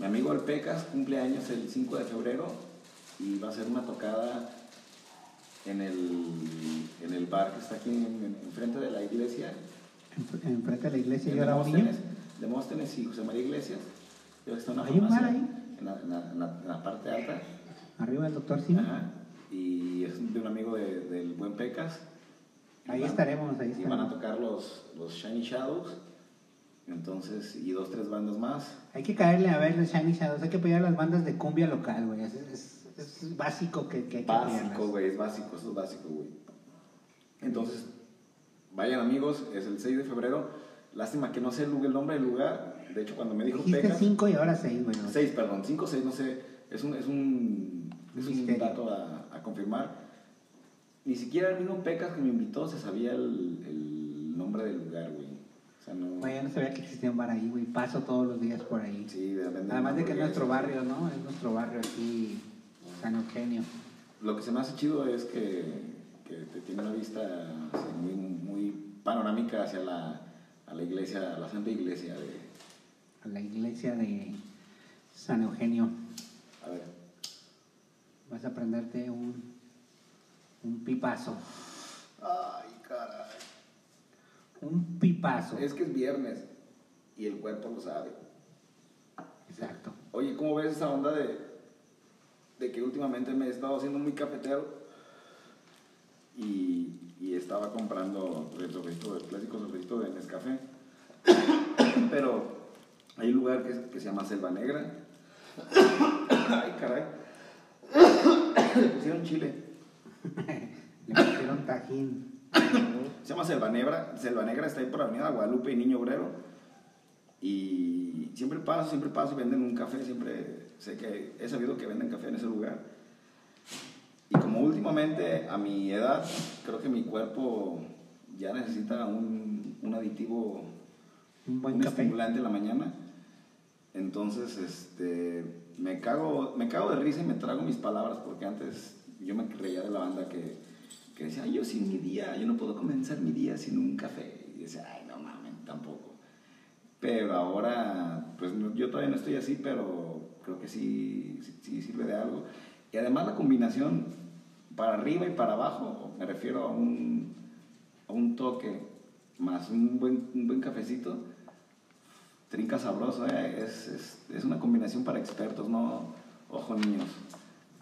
mi amigo el Pecas cumple años el 5 de febrero y va a hacer una tocada en el, en el bar que está aquí en- en- enfrente de la iglesia. En- Enfrente de la iglesia en y ahora un niño. Demóstenes, y José María Iglesias. Yo está una ¿Hay un bar ahí? En la, en la- la- en la parte alta. Arriba del doctor Simi. Ajá. Y es de un amigo de- del buen Pecas. Ahí van- estaremos, ahí Y van a estaremos. tocar los, los Shiny Shadows. Entonces, y dos, tres bandas más. Hay que caerle a ver los Shiny Shadows, hay que apoyar las bandas de cumbia local, güey. Es, es- es básico que, que Básico, güey, es básico, eso es básico, güey. Entonces, vayan amigos, es el 6 de febrero. Lástima que no sé el, lugar- el nombre del lugar. De hecho, cuando me dijo Pecas. 5 y ahora 6, güey. 6, perdón, 5 6, no sé. Es un, es un, es un dato a, a confirmar. Ni siquiera el mismo Pecas que me invitó se sabía el, el nombre del lugar, güey. O sea, no. Güey, yo no sabía que existía un bar ahí, güey. Paso todos los días por ahí. Sí, de. Además de que es nuestro barrio, ¿no? Es nuestro barrio aquí, San Eugenio. Lo que se me hace chido es que, que te tiene una vista así muy, muy panorámica hacia la, a la iglesia, a la santa iglesia de. A la iglesia de San Eugenio. A ver. Vas a prenderte un, un pipazo. Ay, caray. Un pipazo. Es que es viernes y el cuerpo lo sabe. Exacto. Oye, ¿cómo ves esa onda de, de que últimamente me he estado haciendo muy cafetero y, y estaba comprando el sofrito, el clásico sofrito de Nescafé? Pero hay un lugar que, que se llama Selva Negra. Ay, caray. Le pusieron chile. Le pusieron tajín. Se llama Selva Negra. Selva Negra está ahí por Avenida Guadalupe y Niño Obrero. Y siempre paso, siempre paso y venden un café. Siempre sé que he sabido que venden café en ese lugar. Y como últimamente a mi edad, creo que mi cuerpo ya necesita un, un aditivo, Un buen un café. estimulante en la mañana. Entonces, este, me cago, me cago de risa y me trago mis palabras porque antes yo me reía de la banda que, que decía, "Ay, yo sin mi día, yo no puedo comenzar mi día sin un café. Y decía, ay, no mames, tampoco. Pero ahora, pues yo todavía no estoy así, pero creo que sí, sí, sí sirve de algo. Y además la combinación para arriba y para abajo, me refiero a un, a un toque más un buen, un buen cafecito, trinca sabroso, ¿eh? es, es, es una combinación para expertos, no, ojo niños,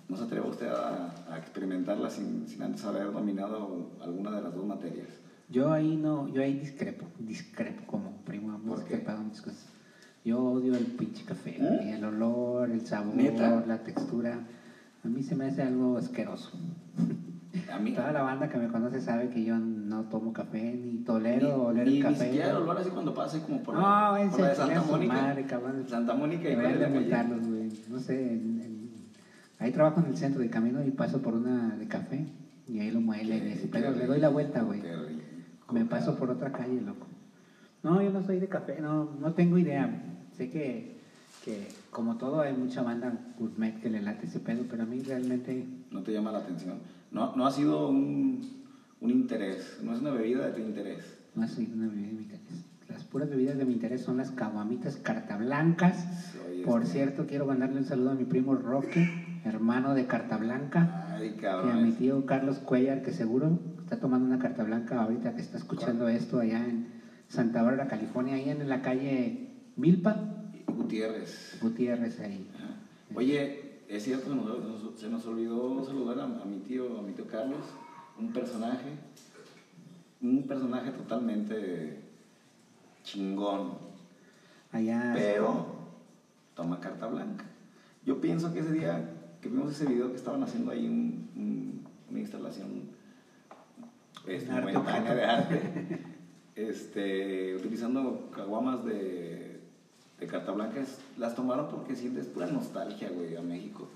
no se atreva usted a, a experimentarla sin, sin antes haber dominado alguna de las dos materias. Yo ahí no, yo ahí discrepo, discrepo como primo, hemos cosas. Yo odio el pinche café, ¿Eh? el olor, el sabor, ¿Neta? la textura. A mí se me hace algo asqueroso. A mí, Toda la banda que me conoce sabe que yo no tomo café ni ni, tolero oler ni- el ni café. siquiera el olor así cuando pasa como por No, por la de Santa Mónica. madre, cabrón. Santa Mónica y Valle de multarlos, güey. No sé, en- en- ahí trabajo en el centro de camino y paso por una de café y ahí lo Qué pedo. Le doy la vuelta, güey. Me paso por otra calle, loco. No, yo no soy de café, no, no tengo idea. Sé que, que como todo hay mucha banda gourmet que le late ese pedo, pero a mí realmente no te llama la atención. No, no ha sido un, un interés, no es una bebida de tu interés. No es una bebida de mi interés. Las puras bebidas de mi interés son las caguamitas carta blancas. Oye, Por este- cierto, quiero mandarle un saludo a mi primo Roque, hermano de Carta Blanca. Ay, Y a mi cabrón. tío Carlos Cuellar, que seguro está tomando una carta blanca ahorita que está escuchando esto allá en Santa Bárbara, California, ahí en la calle Milpa, Gutiérrez. Gutiérrez ahí. Oye, es cierto, nos- se nos olvidó saludar a, a mi tío, a mi tío Carlos, un personaje, un personaje totalmente chingón, Allá. pero toma carta blanca. Yo pienso que ese día que vimos ese video que estaban haciendo ahí un- un- una instalación este, momentánea de arte, este, utilizando caguamas de, de carta blanca, es- las tomaron porque sientes pura nostalgia, güey, a México.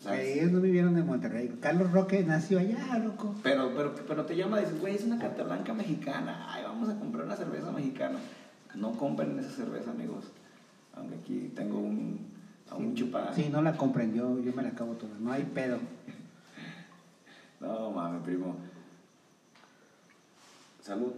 ¿Sabes? Ellos no vivieron en Monterrey. Carlos Roque nació allá, loco. Pero, pero, pero te llama y dices, güey, es una carta blanca mexicana. Ay, vamos a comprar una cerveza mexicana. No compren esa cerveza, amigos. Aunque aquí tengo un, a un chupa. Sí, no la comprendió, yo me la acabo toda. No hay pedo. No, mames, primo. Salud.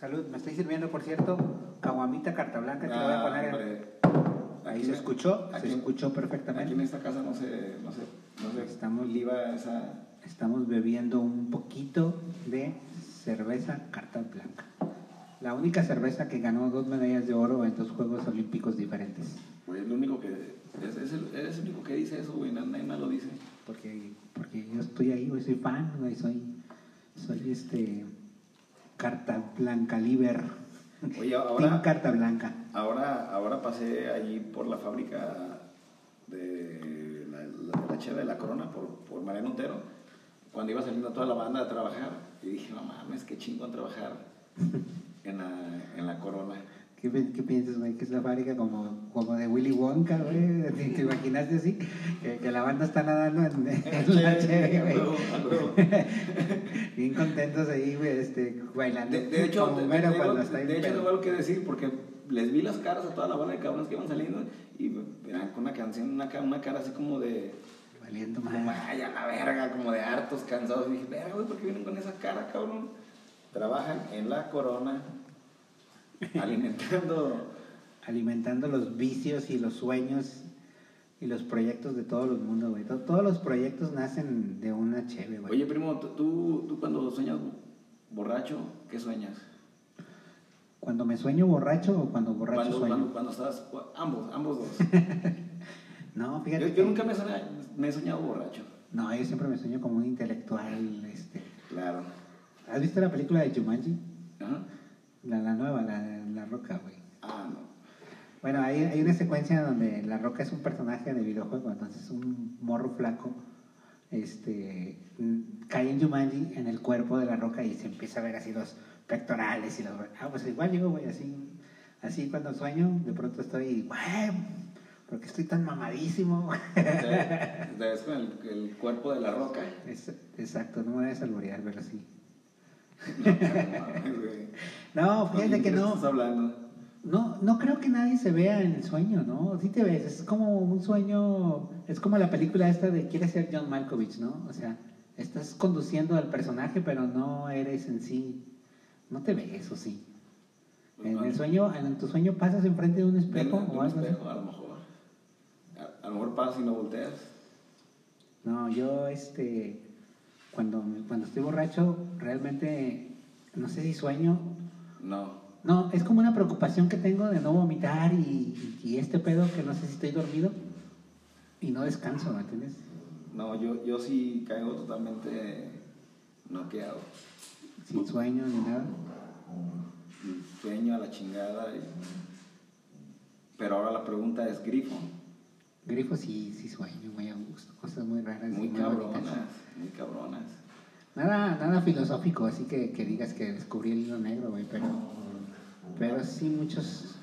Salud, me estoy sirviendo, por cierto, caguamita carta blanca que le voy a Ah, poner. en-. Ahí Aquí se me- escuchó, aquí- se escuchó Aquí perfectamente. en esta casa no se, no se, no se Estamos- esa... Estamos bebiendo un poquito de cerveza carta blanca. La única cerveza que ganó dos medallas de oro en dos Juegos Olímpicos diferentes. Güey, el único que... Es, es el, eres el único que dice eso, güey. Nadie más lo dice. Porque, porque yo estoy ahí, güey, soy fan, güey, soy, soy este carta blanca liber. Oye, Team ahora... carta blanca. Ahora, ahora pasé allí por la fábrica de la, la, la de la Corona, por, por Mariano Otero, cuando iba saliendo toda la banda a trabajar. Y dije, no mames, qué chingón trabajar en la, en la Corona. ¿Qué, pi- qué piensas, güey? Que es la fábrica como, como de Willy Wonka, güey. ¿Te, te imaginaste así? Que, que la banda está nadando en, en la cheve, A güey. Bien contentos ahí, güey, este, bailando. De, de hecho, como de, de- cuando está de hecho tengo algo que decir porque les vi las caras a toda la bola de cabrones que iban saliendo y eran con una canción, una, una cara así como de... Valiendo Como, más. ay, a la verga, como de hartos, cansados. Y dije, verga, güey, ¿por qué vienen con esa cara, cabrón? Trabajan en la corona, alimentando. Alimentando los vicios y los sueños y los proyectos de todo el mundo, güey. To- Todos los proyectos nacen de una cheve, güey. Oye, primo, ¿tú- tú, cuando sueñas borracho, ¿qué sueñas? ¿Cuando me sueño borracho o cuando borracho Cuando, sueño? cuando, cuando estás, ambos, ambos dos. No, fíjate yo que- nunca me he, soñado, me he soñado borracho. No, yo siempre me sueño como un intelectual, este... Claro. ¿Has visto la película de Jumanji? Ajá. La, la nueva, la La Roca, güey. Ah, no. Bueno, hay, hay una secuencia donde La Roca es un personaje de videojuego, entonces un morro flaco este, cae en Jumanji en el cuerpo de La Roca y se empieza a ver así los pectorales y los... Ah, pues igual yo, güey, así, así cuando sueño, de pronto estoy, güey, ¿por qué estoy tan mamadísimo? Ves con el, el cuerpo de la roca. Es- exacto, no me a alborear, pero sí. No, fíjate ¿De que no. estás hablando? No, no creo que nadie se vea en el sueño, ¿no? Sí te ves, es como un sueño, es como la película esta de Quiere ser John Malkovich, ¿no? O sea, estás conduciendo al personaje, pero no eres en sí, no te ves, o sí. En el sueño, en tu sueño pasas enfrente de un De, espejo de o un algo así. espejo, a lo mejor. A, a lo mejor pasas y no volteas. No, yo, este, cuando, cuando estoy borracho, realmente, no sé si sueño, No. No, es como una preocupación que tengo de no vomitar y, este pedo que no sé si estoy dormido y no descanso, ¿me entiendes? No, yo, yo sí caigo totalmente noqueado. Sin sueño ni nada. Sueño a la chingada. y- Pero ahora la pregunta es grifo. Grifo sí, sí sueño, muy a gusto, cosas muy raras. y Muy bonitas. Cabronas, muy cabronas. Nada, nada filosófico, así que, que digas que descubrí el hilo negro, güey, pero, pero sí muchos,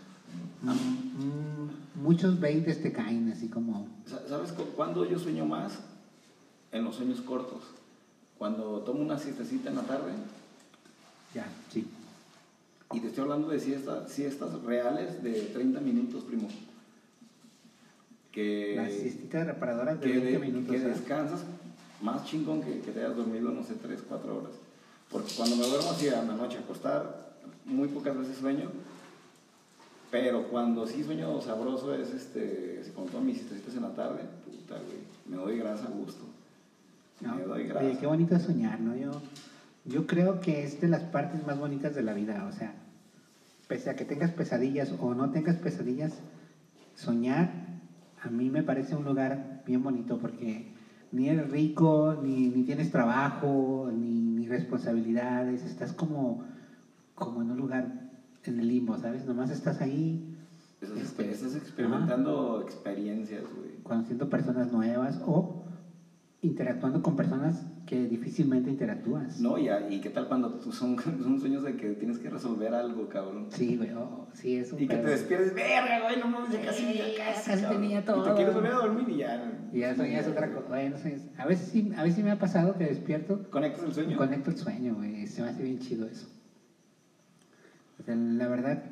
mm, mm, muchos 20 te caen, así como, Sa- ¿Sabes cu- cuándo yo sueño más? En los sueños cortos. Cuando tomo una siestecita en la tarde, ya, sí. y te estoy hablando de siestas, siestas reales de 30 minutos, primo. Que, Las siestitas reparadoras de que, 20 de- minutos. que ¿eh? descansas más chingón que, que te hayas dormido, no sé, 3, 4 horas. Porque cuando me duermo así a la noche a acostar, muy pocas veces sueño. Pero cuando sí sueño sabroso es este, así como todas mis siestecitas en la tarde, puta, güey, me doy grasa a gusto. ¿no? Me doy grasa. Oye, qué bonito es soñar, ¿no? Yo, yo creo que es de las partes más bonitas de la vida, o sea, pese a que tengas pesadillas o no tengas pesadillas, soñar a mí me parece un lugar bien bonito porque ni eres rico, ni, ni tienes trabajo, ni, ni responsabilidades, estás como, como en un lugar en el limbo, ¿sabes? Nomás estás ahí Estás, Este, estás experimentando experiencias, güey. conociendo personas nuevas o interactuando con personas que difícilmente interactúas. No, y, y qué tal cuando tú son, son sueños de que tienes que resolver algo, cabrón. Sí, güey, oh, sí, es un Y que te despiertes, verga, güey, no mames, ya casi, ya casi. casi cabrón". tenía todo. Y te quieres volver a dormir y ya. Y eso ya es otra cosa. Bueno, a veces sí, a veces sí me ha pasado que despierto Conectas el sueño. conecto el sueño, güey. Se me hace bien chido eso. O sea, la verdad,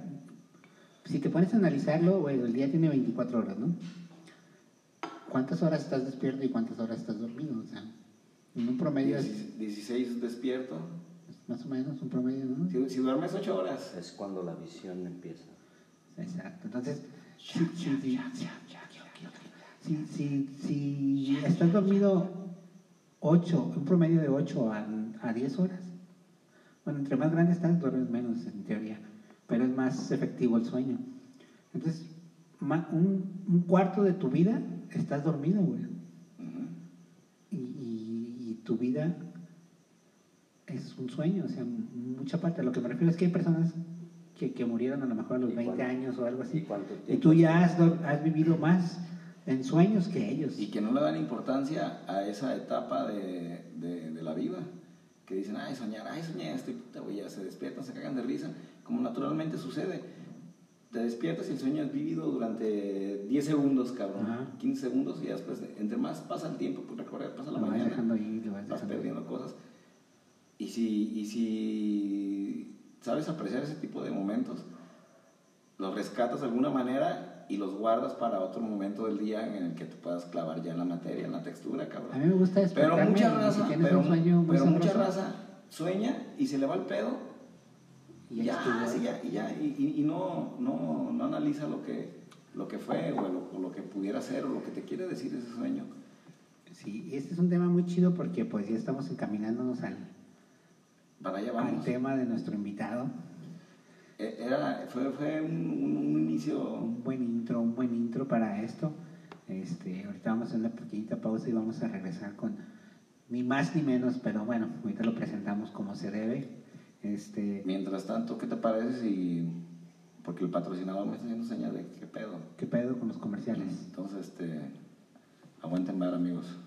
si te pones a analizarlo, güey, el día tiene 24 horas, ¿no? ¿Cuántas horas estás despierto y cuántas horas estás dormido? O sea, en un promedio es 16 16 despierto. más o menos un promedio, ¿no? Si, si duermes 8 horas. Es cuando la visión empieza. Exacto. Entonces, si, si, si, si, si- si estás dormido 8, un promedio de 8 a, a 10 horas, bueno, entre más grande estás, duermes menos en teoría, pero es más efectivo el sueño. Entonces, un cuarto de tu vida estás dormido, güey. Y, y- y tu vida es un sueño, o sea, mucha parte. A lo que me refiero es que hay personas que, que murieron a lo mejor a los ¿Y 20 cuánto- años o algo y así. Y tiempo tú ya has vivido más en sueños que ellos. Y que no le dan importancia a esa etapa de, de, de la vida. Que dicen, ay, soñar, ay, soñé esto, y puta, güey, ya se despiertan, se cagan de risa, como naturalmente sucede. Te despiertas y el sueño es vivido durante 10 segundos, cabrón, Ajá. 15 segundos, y después, entre más pasa el tiempo, pues recorrer, pasa la Lo vas mañana, dejando ir, lo vas vas perdiendo cosas. Y si, y si sabes apreciar ese tipo de momentos, los rescatas de alguna manera y los guardas para otro momento del día en el que te puedas clavar ya en la materia, en la textura, cabrón. A mí me gusta Pero mucha si raza, tienes pero, un sueño muy pero mucha raza sueña y se le va el pedo y y ya sí, ya, y ya, y, y- y no, no, no analiza lo que, lo que fue o lo, o lo que pudiera ser o lo que te quiere decir ese sueño. Sí, y este es un tema muy chido porque pues ya estamos encaminándonos al, Para allá al vamos. tema de nuestro invitado. E- Era, fue, fue un, un- un inicio un buen intro, un buen intro para esto. Este, ahorita vamos a hacer una pequeñita pausa y vamos a regresar con ni más ni menos, pero bueno, ahorita lo presentamos como se debe. Este, Mientras tanto, ¿qué te parece si.? Porque el patrocinador me está haciendo señas de qué pedo. ¿qué pedo con los comerciales? Entonces, este. Aguanten amigos.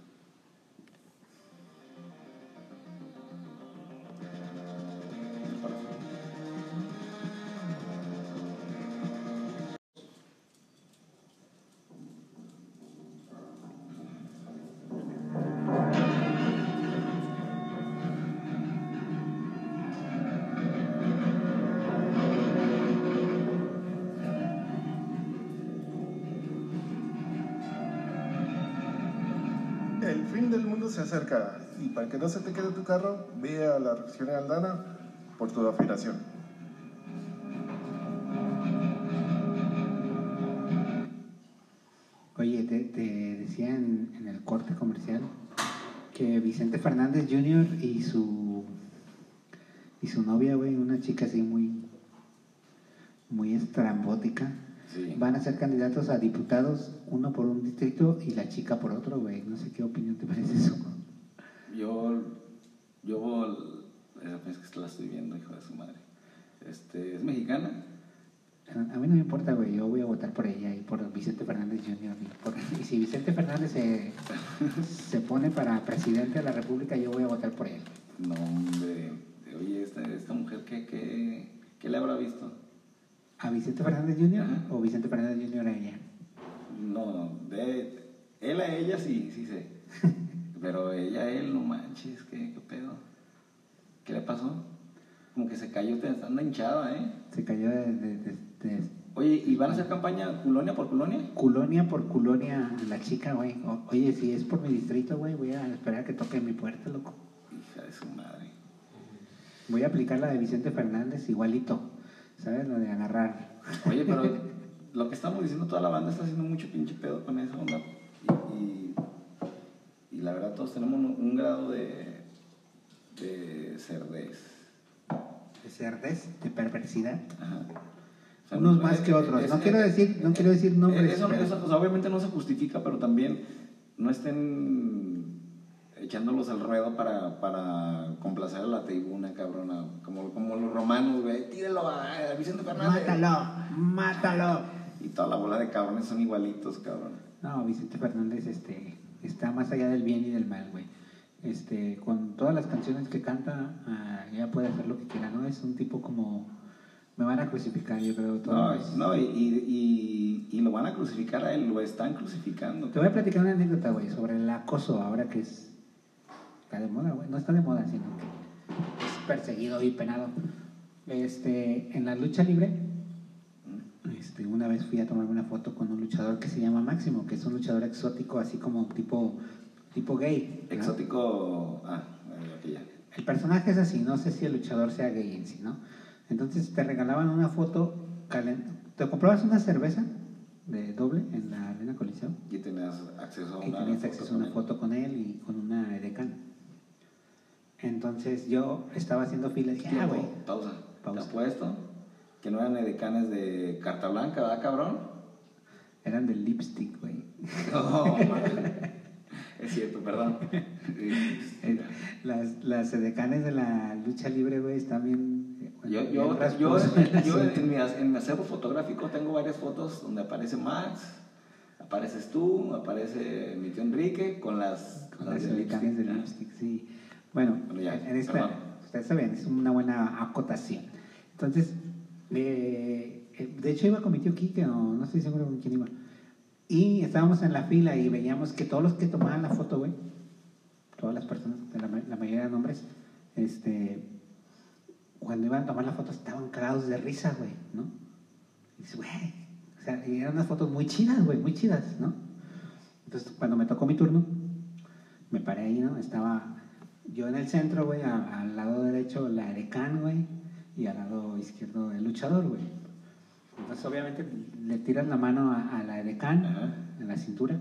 Que no se te quede tu carro, ve a la refaccionaria Aldana por tu afinación. Oye, te, te decía en, en el corte comercial que Vicente Fernández Jr. y su y su novia, güey, una chica así muy muy estrambótica, Sí. van a ser candidatos a diputados, uno por un distrito y la chica por otro, güey. No sé qué opinión te parece eso. Yo. Yo. Esa vez que la estoy viendo, hijo de su madre. Este, ¿Es mexicana? A a mí no me importa, güey. Yo voy a votar por ella y por Vicente Fernández Jr. Y, por- y si Vicente Fernández se, se pone para presidente de la República, yo voy a votar por él. No, hombre. Oye, esta, esta mujer, ¿qué, qué, qué le habrá visto? ¿A Vicente Fernández Jr. Ajá. o Vicente Fernández Jr. a ella? No, de él a ella sí, sí sé. Pero ella él, no manches, ¿qué, qué pedo? ¿Qué le pasó? Como que se cayó, anda hinchada, ¿eh? Se cayó de, de- de- de Oye, ¿y van a hacer camaña colonia por colonia? colonia por colonia la chica, güey. Oye, si es por mi distrito, güey, voy a esperar a que toque mi puerta, loco. Hija de su madre. Voy a aplicar la de Vicente Fernández igualito, ¿sabes? Lo de agarrar. Oye, pero lo que estamos diciendo, toda la banda está haciendo mucho pinche pedo con esa onda. Y, la verdad, todos tenemos un, un grado de, de cerdez. De cerdez, de perversidad. Ajá. O sea, Unos no- más es- que otros. es- No quiero decir, no quiero decir nombres. Eso, eso, o sea, obviamente no se justifica, pero también no estén echándolos al ruedo para, para complacer a la tribuna, cabrona. Como, como los romanos, güey. Tíralo a, a Vicente Fernández. Mátalo, mátalo. Y toda la bola de cabrones son igualitos, cabrón. No, Vicente Fernández este, está más allá del bien y del mal, güey. Este, con todas las canciones que canta, ah, ya puede hacer lo que quiera, ¿no? Es un tipo como... Me van a crucificar, yo creo. No, Todos. no y, y, y, y lo van a crucificar a él, lo están crucificando. Te voy a platicar una anécdota, güey, sobre el acoso, ahora que es... Está de moda, güey. No está de moda, sino que es perseguido y penado. Este, en la lucha libre, este, una vez fui a tomarme una foto con un luchador que se llama Máximo, que es un luchador exótico, así como tipo, tipo gay. Exótico. Ah, aquí ya. El personaje es así, no sé si el luchador sea gay en sí, ¿no? Entonces te regalaban una foto, calen- te comprabas una cerveza de doble en la Arena Coliseo Y tenías acceso a y una. tenías acceso a una con él. foto con él y con una edecán. Entonces yo estaba haciendo fila y dije, ah, güey, Pausa. Pausa. Te apuesto que no eran edecanes de carta blanca, ¿verdad, cabrón? eran del lipstick, güey. Man. Es cierto, perdón. Eh, Las, las edecanes de la lucha libre, güey, están bien... eh, Yo, bien yo, yo, rasposas. yo en, mi, en mi acervo fotográfico tengo varias fotos donde aparece Max, apareces tú, aparece mi tío Enrique con las, Con las las de edecanes de lipstick. sí. Bueno, Bueno, ya, en esta, perdón. ustedes saben, es una buena acotación. Entonces, eh, eh, de hecho iba con mi tío Kike, o no estoy seguro con quién iba. Y estábamos en la fila y veíamos que todos los que tomaban la foto, güey, todas las personas, la, ma- la mayoría de nombres, este, cuando iban a tomar la foto estaban cagados de risa, güey, ¿no? Y dices, güey, o sea, y eran unas fotos muy chidas, güey, muy chidas, ¿no? Entonces, cuando me tocó mi turno, me paré ahí, ¿no? Estaba yo en el centro, güey, al lado derecho la Erecan, güey, y al lado izquierdo el luchador, güey. Entonces, obviamente, le tiras la mano a, a la Ajá. en la cintura,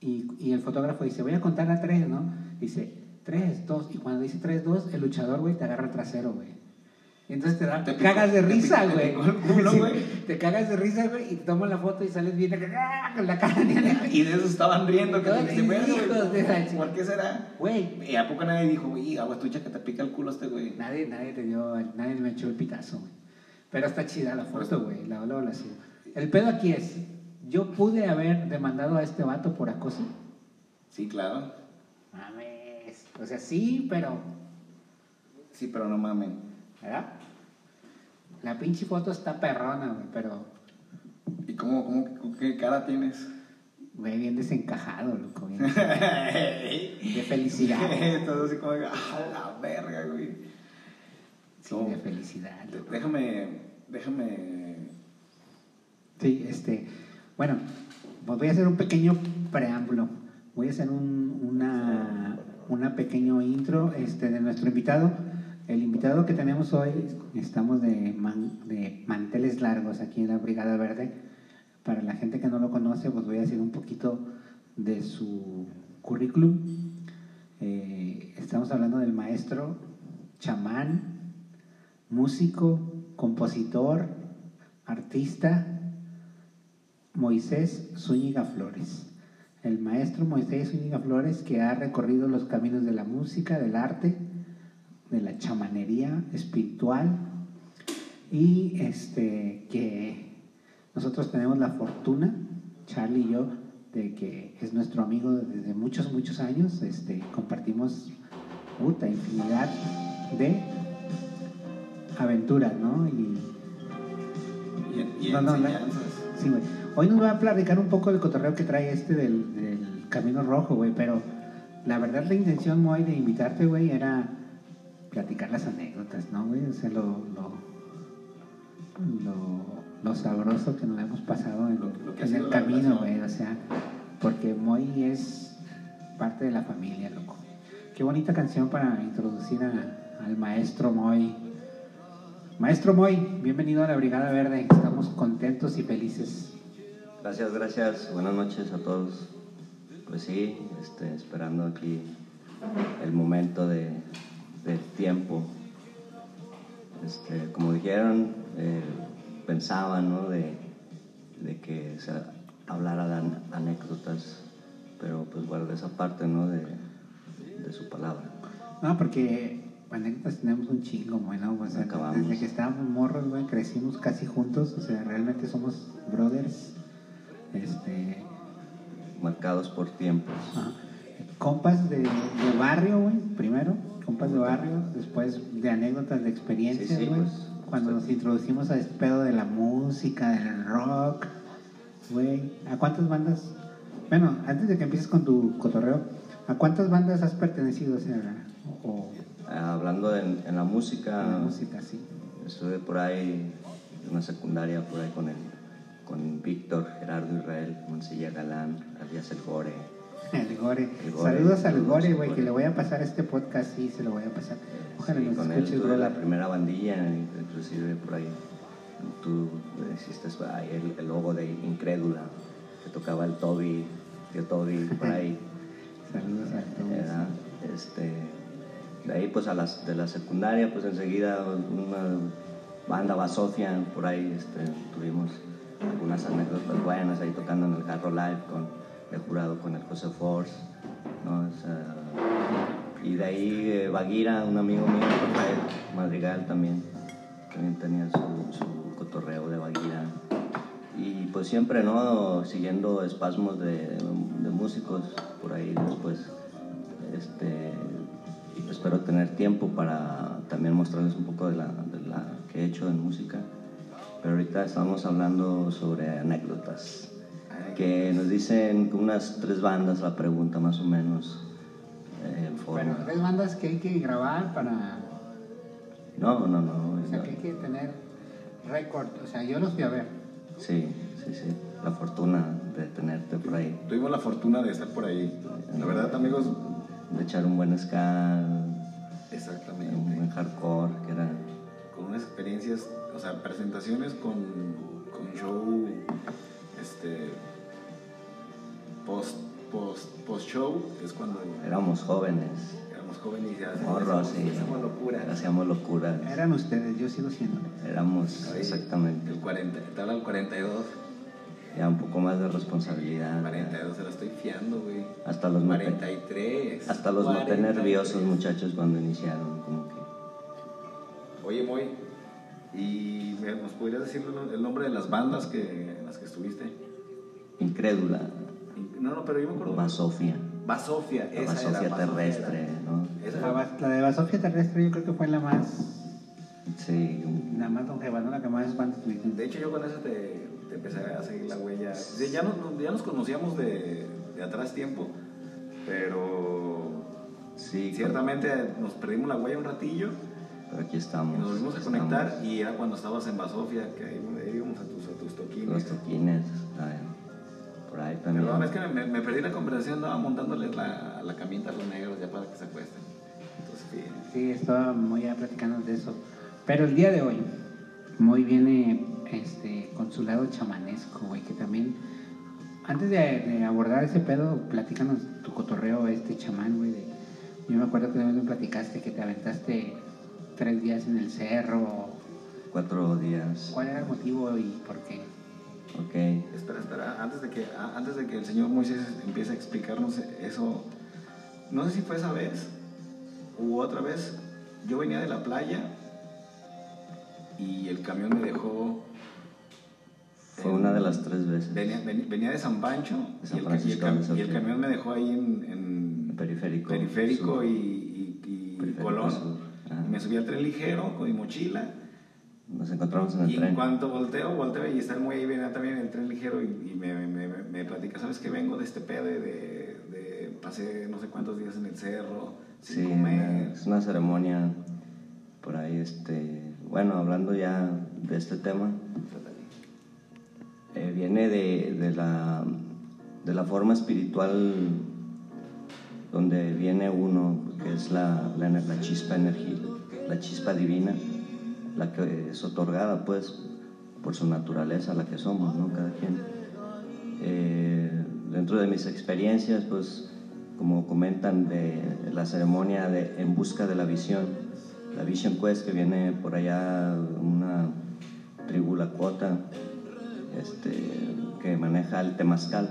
y, y el fotógrafo dice, voy a contar a tres, ¿no? Dice, tres, dos, y cuando dice tres, dos, el luchador, güey, te agarra el trasero, güey. Entonces te, da, Te te cagas de te risa, te güey. culo, Sí, güey. Te cagas de risa, güey, y te tomas la foto y sales bien acá, con la cara Y de eso estaban riendo. Que te dijiste, "Verga, güey, la ¿Por qué será? Güey, ¿Y a poco nadie dijo, güey, agua tuya que te pica el culo este güey? Nadie, nadie te dio, nadie me echó el pitazo, güey. Pero está chida la foto, güey. La luego la sigo. El pedo aquí es, yo pude haber demandado a este vato por acoso. Sí, claro. Mames. O sea, sí, pero, Sí, pero no mamen. ¿verdad? La pinche foto está perrona, güey, pero, ¿Y cómo, cómo, qué cara tienes? güey, bien desencajado, loco. Bien, de felicidad. Estás así como, ah, la verga, güey. Sí, No. de felicidad, loco. Déjame, déjame. Sí, este, bueno, pues voy a hacer un pequeño preámbulo. Voy a hacer un, una, una pequeño intro este, de nuestro invitado. El invitado que tenemos hoy, estamos de, man- de manteles largos aquí en la Brigada Verde. Para la gente que no lo conoce, pues voy a decir un poquito de su currículum. Eh, estamos hablando del maestro, chamán, músico, compositor, artista, Moisés Zúñiga Flores. El maestro Moisés Zúñiga Flores que ha recorrido los caminos de la música, del arte, de la chamanería espiritual y este que nosotros tenemos la fortuna, Charlie y yo, de que es nuestro amigo desde muchos, muchos años. Este, compartimos puta infinidad de aventuras, ¿no? Y Y, y No, no. Sí, güey. Hoy nos va a platicar un poco del cotorreo que trae este del, del Camino Rojo, güey, pero la verdad la intención, Moy, de invitarte, güey, era platicar las anécdotas, ¿no, güey? O sea, lo, lo, lo, lo sabroso que nos hemos pasado en, Lo- lo que ha en sido el camino, güey, o sea, porque Moy es parte de la familia, loco. Qué bonita canción para introducir a, al maestro Moy. Maestro Moy, bienvenido a la Brigada Verde. Estamos contentos y felices. Gracias, gracias. Buenas noches a todos. Pues sí, este, esperando aquí el momento de, del tiempo. Este, como dijeron, eh, pensaban ¿no? de, de que se hablara de an- anécdotas, pero pues guardé esa parte ¿no? de, de su palabra. No, porque anécdotas tenemos un chingo, güey, ¿no? Sea, Acabamos. desde que estábamos morros, güey, crecimos casi juntos. O sea, realmente somos brothers. Este, Marcados por tiempos. Ajá. Compas de, de barrio, güey, primero. Compas de barrio, después de anécdotas de experiencias, Sí, sí, güey. pues, Cuando nos introducimos a este pedo de la música, del rock, güey. ¿A cuántas bandas? Bueno, antes de que empieces con tu cotorreo, ¿a cuántas bandas has pertenecido? O sea, o, Ah, hablando en, en la música, en la música, sí. Estuve por ahí en una secundaria, por ahí con el, con Víctor, Gerardo Israel, Moncilla Galán, alias El Gore. El Gore. El Gore, Saludos al Gore, güey, que le voy a pasar este podcast, sí, se lo voy a pasar. Ojalá Sí, nos con escuches, la primera bandilla, inclusive por ahí tú hiciste ahí el, el logo de Incrédula, que tocaba el Toby, tío Toby, por ahí. Saludos a todos. Era, este, de ahí pues a las, de la secundaria pues enseguida una banda Basofia, por ahí este, tuvimos algunas anécdotas buenas ahí tocando en el carro live con el jurado con el José Force, y de ahí eh, Baguira, un amigo mío, Rafael Madrigal también, también tenía su, cotorreo de Baguira. Y pues siempre, ¿no? Siguiendo espasmos de, de músicos por ahí después. Este, espero tener tiempo para también mostrarles un poco de la, de la que he hecho en música. Pero ahorita estamos hablando sobre anécdotas. Que nos dicen unas tres bandas la pregunta más o menos. eh, en forma. Bueno, tres bandas que hay que grabar para. No, no, no. O sea, que hay que tener récord. O sea, yo los fui a ver. Sí, sí, sí. La fortuna de tenerte por ahí. Tuvimos la fortuna de estar por ahí. La verdad, amigos, De echar un buen ska, un exactamente. buen hardcore, que era Con unas experiencias, o sea, presentaciones con, con show, este, post, post, post show, es cuando éramos jóvenes, éramos jóvenes y ya hacíamos- morros hacíamos locura. hacíamos locuras. Eran ustedes, yo sigo siendo. Éramos exactamente. El 40, te habla el 42. Ya un poco más de responsabilidad. 42 se la estoy fiando, güey. Hasta los noté, 43. hasta los noté 43. nerviosos muchachos cuando iniciaron, como que Oye, Moy, ¿y me- nos podrías decir el nombre de las bandas que, en las que estuviste? incrédula, No, no, pero yo me acuerdo. Basofia, Basofia, la esa basofia era. terrestre, ¿no? Esa La, era. bas- la de Basofia Terrestre yo creo que fue la más. Sí, La más longeva, ¿no? La que más. De hecho, yo con eso te, te empecé a seguir la huella. Sí, ya, nos, ya nos conocíamos de, de atrás tiempo, pero sí, ciertamente nos perdimos la huella un ratillo pero aquí y estamos. nos volvimos a estamos. conectar y era cuando estabas en Basofia, que ahí íbamos a tus, a tus toquines. Los toquines, por ahí también. Perdón, es que me, me perdí la conversación, andaba montándoles la, la camita a los negros ya para que se acuesten. Entonces. Sí, estaba muy ya platicando de eso. Pero el día de hoy, muy viene este, con su lado chamanesco, güey, que también. Antes de, de abordar ese pedo, platícanos tu cotorreo, este chamán, güey. de- yo me acuerdo que también me platicaste que te aventaste tres días en el cerro. Cuatro días. ¿Cuál era el motivo y por qué? Ok. Espera, espera, antes de, que, antes de que el señor Moisés empiece a explicarnos eso, no sé si fue esa vez u otra vez, yo venía de la playa y el camión me dejó... Fue en- una de las tres veces. Venía, ven- venía de San Pancho De San y, el, y y camión me dejó ahí en, en Periférico. Periférico Sur. y, y- y Periférico Colón. Ajá. Me subí al tren ligero con mi mochila Nos encontramos en el y tren. en cuanto volteo, volteo y está el muelle ahí venía también el tren ligero y, y me, me, me, me platica, ¿sabes qué? Vengo de este pedo de, de, pasé no sé cuántos días en el cerro, sin Sí, comer. es una ceremonia por ahí, este, bueno, hablando ya de este tema, eh, viene de, de la, de la forma espiritual donde viene uno, que es la, la, la chispa energi- la chispa divina, la que es otorgada pues por su naturaleza, la que somos, ¿no? Cada quien. Eh, dentro de mis experiencias, pues como comentan de la ceremonia de En Busca de la Visión, la Vision Quest que viene por allá una tribu Lakota este, que maneja el temazcal.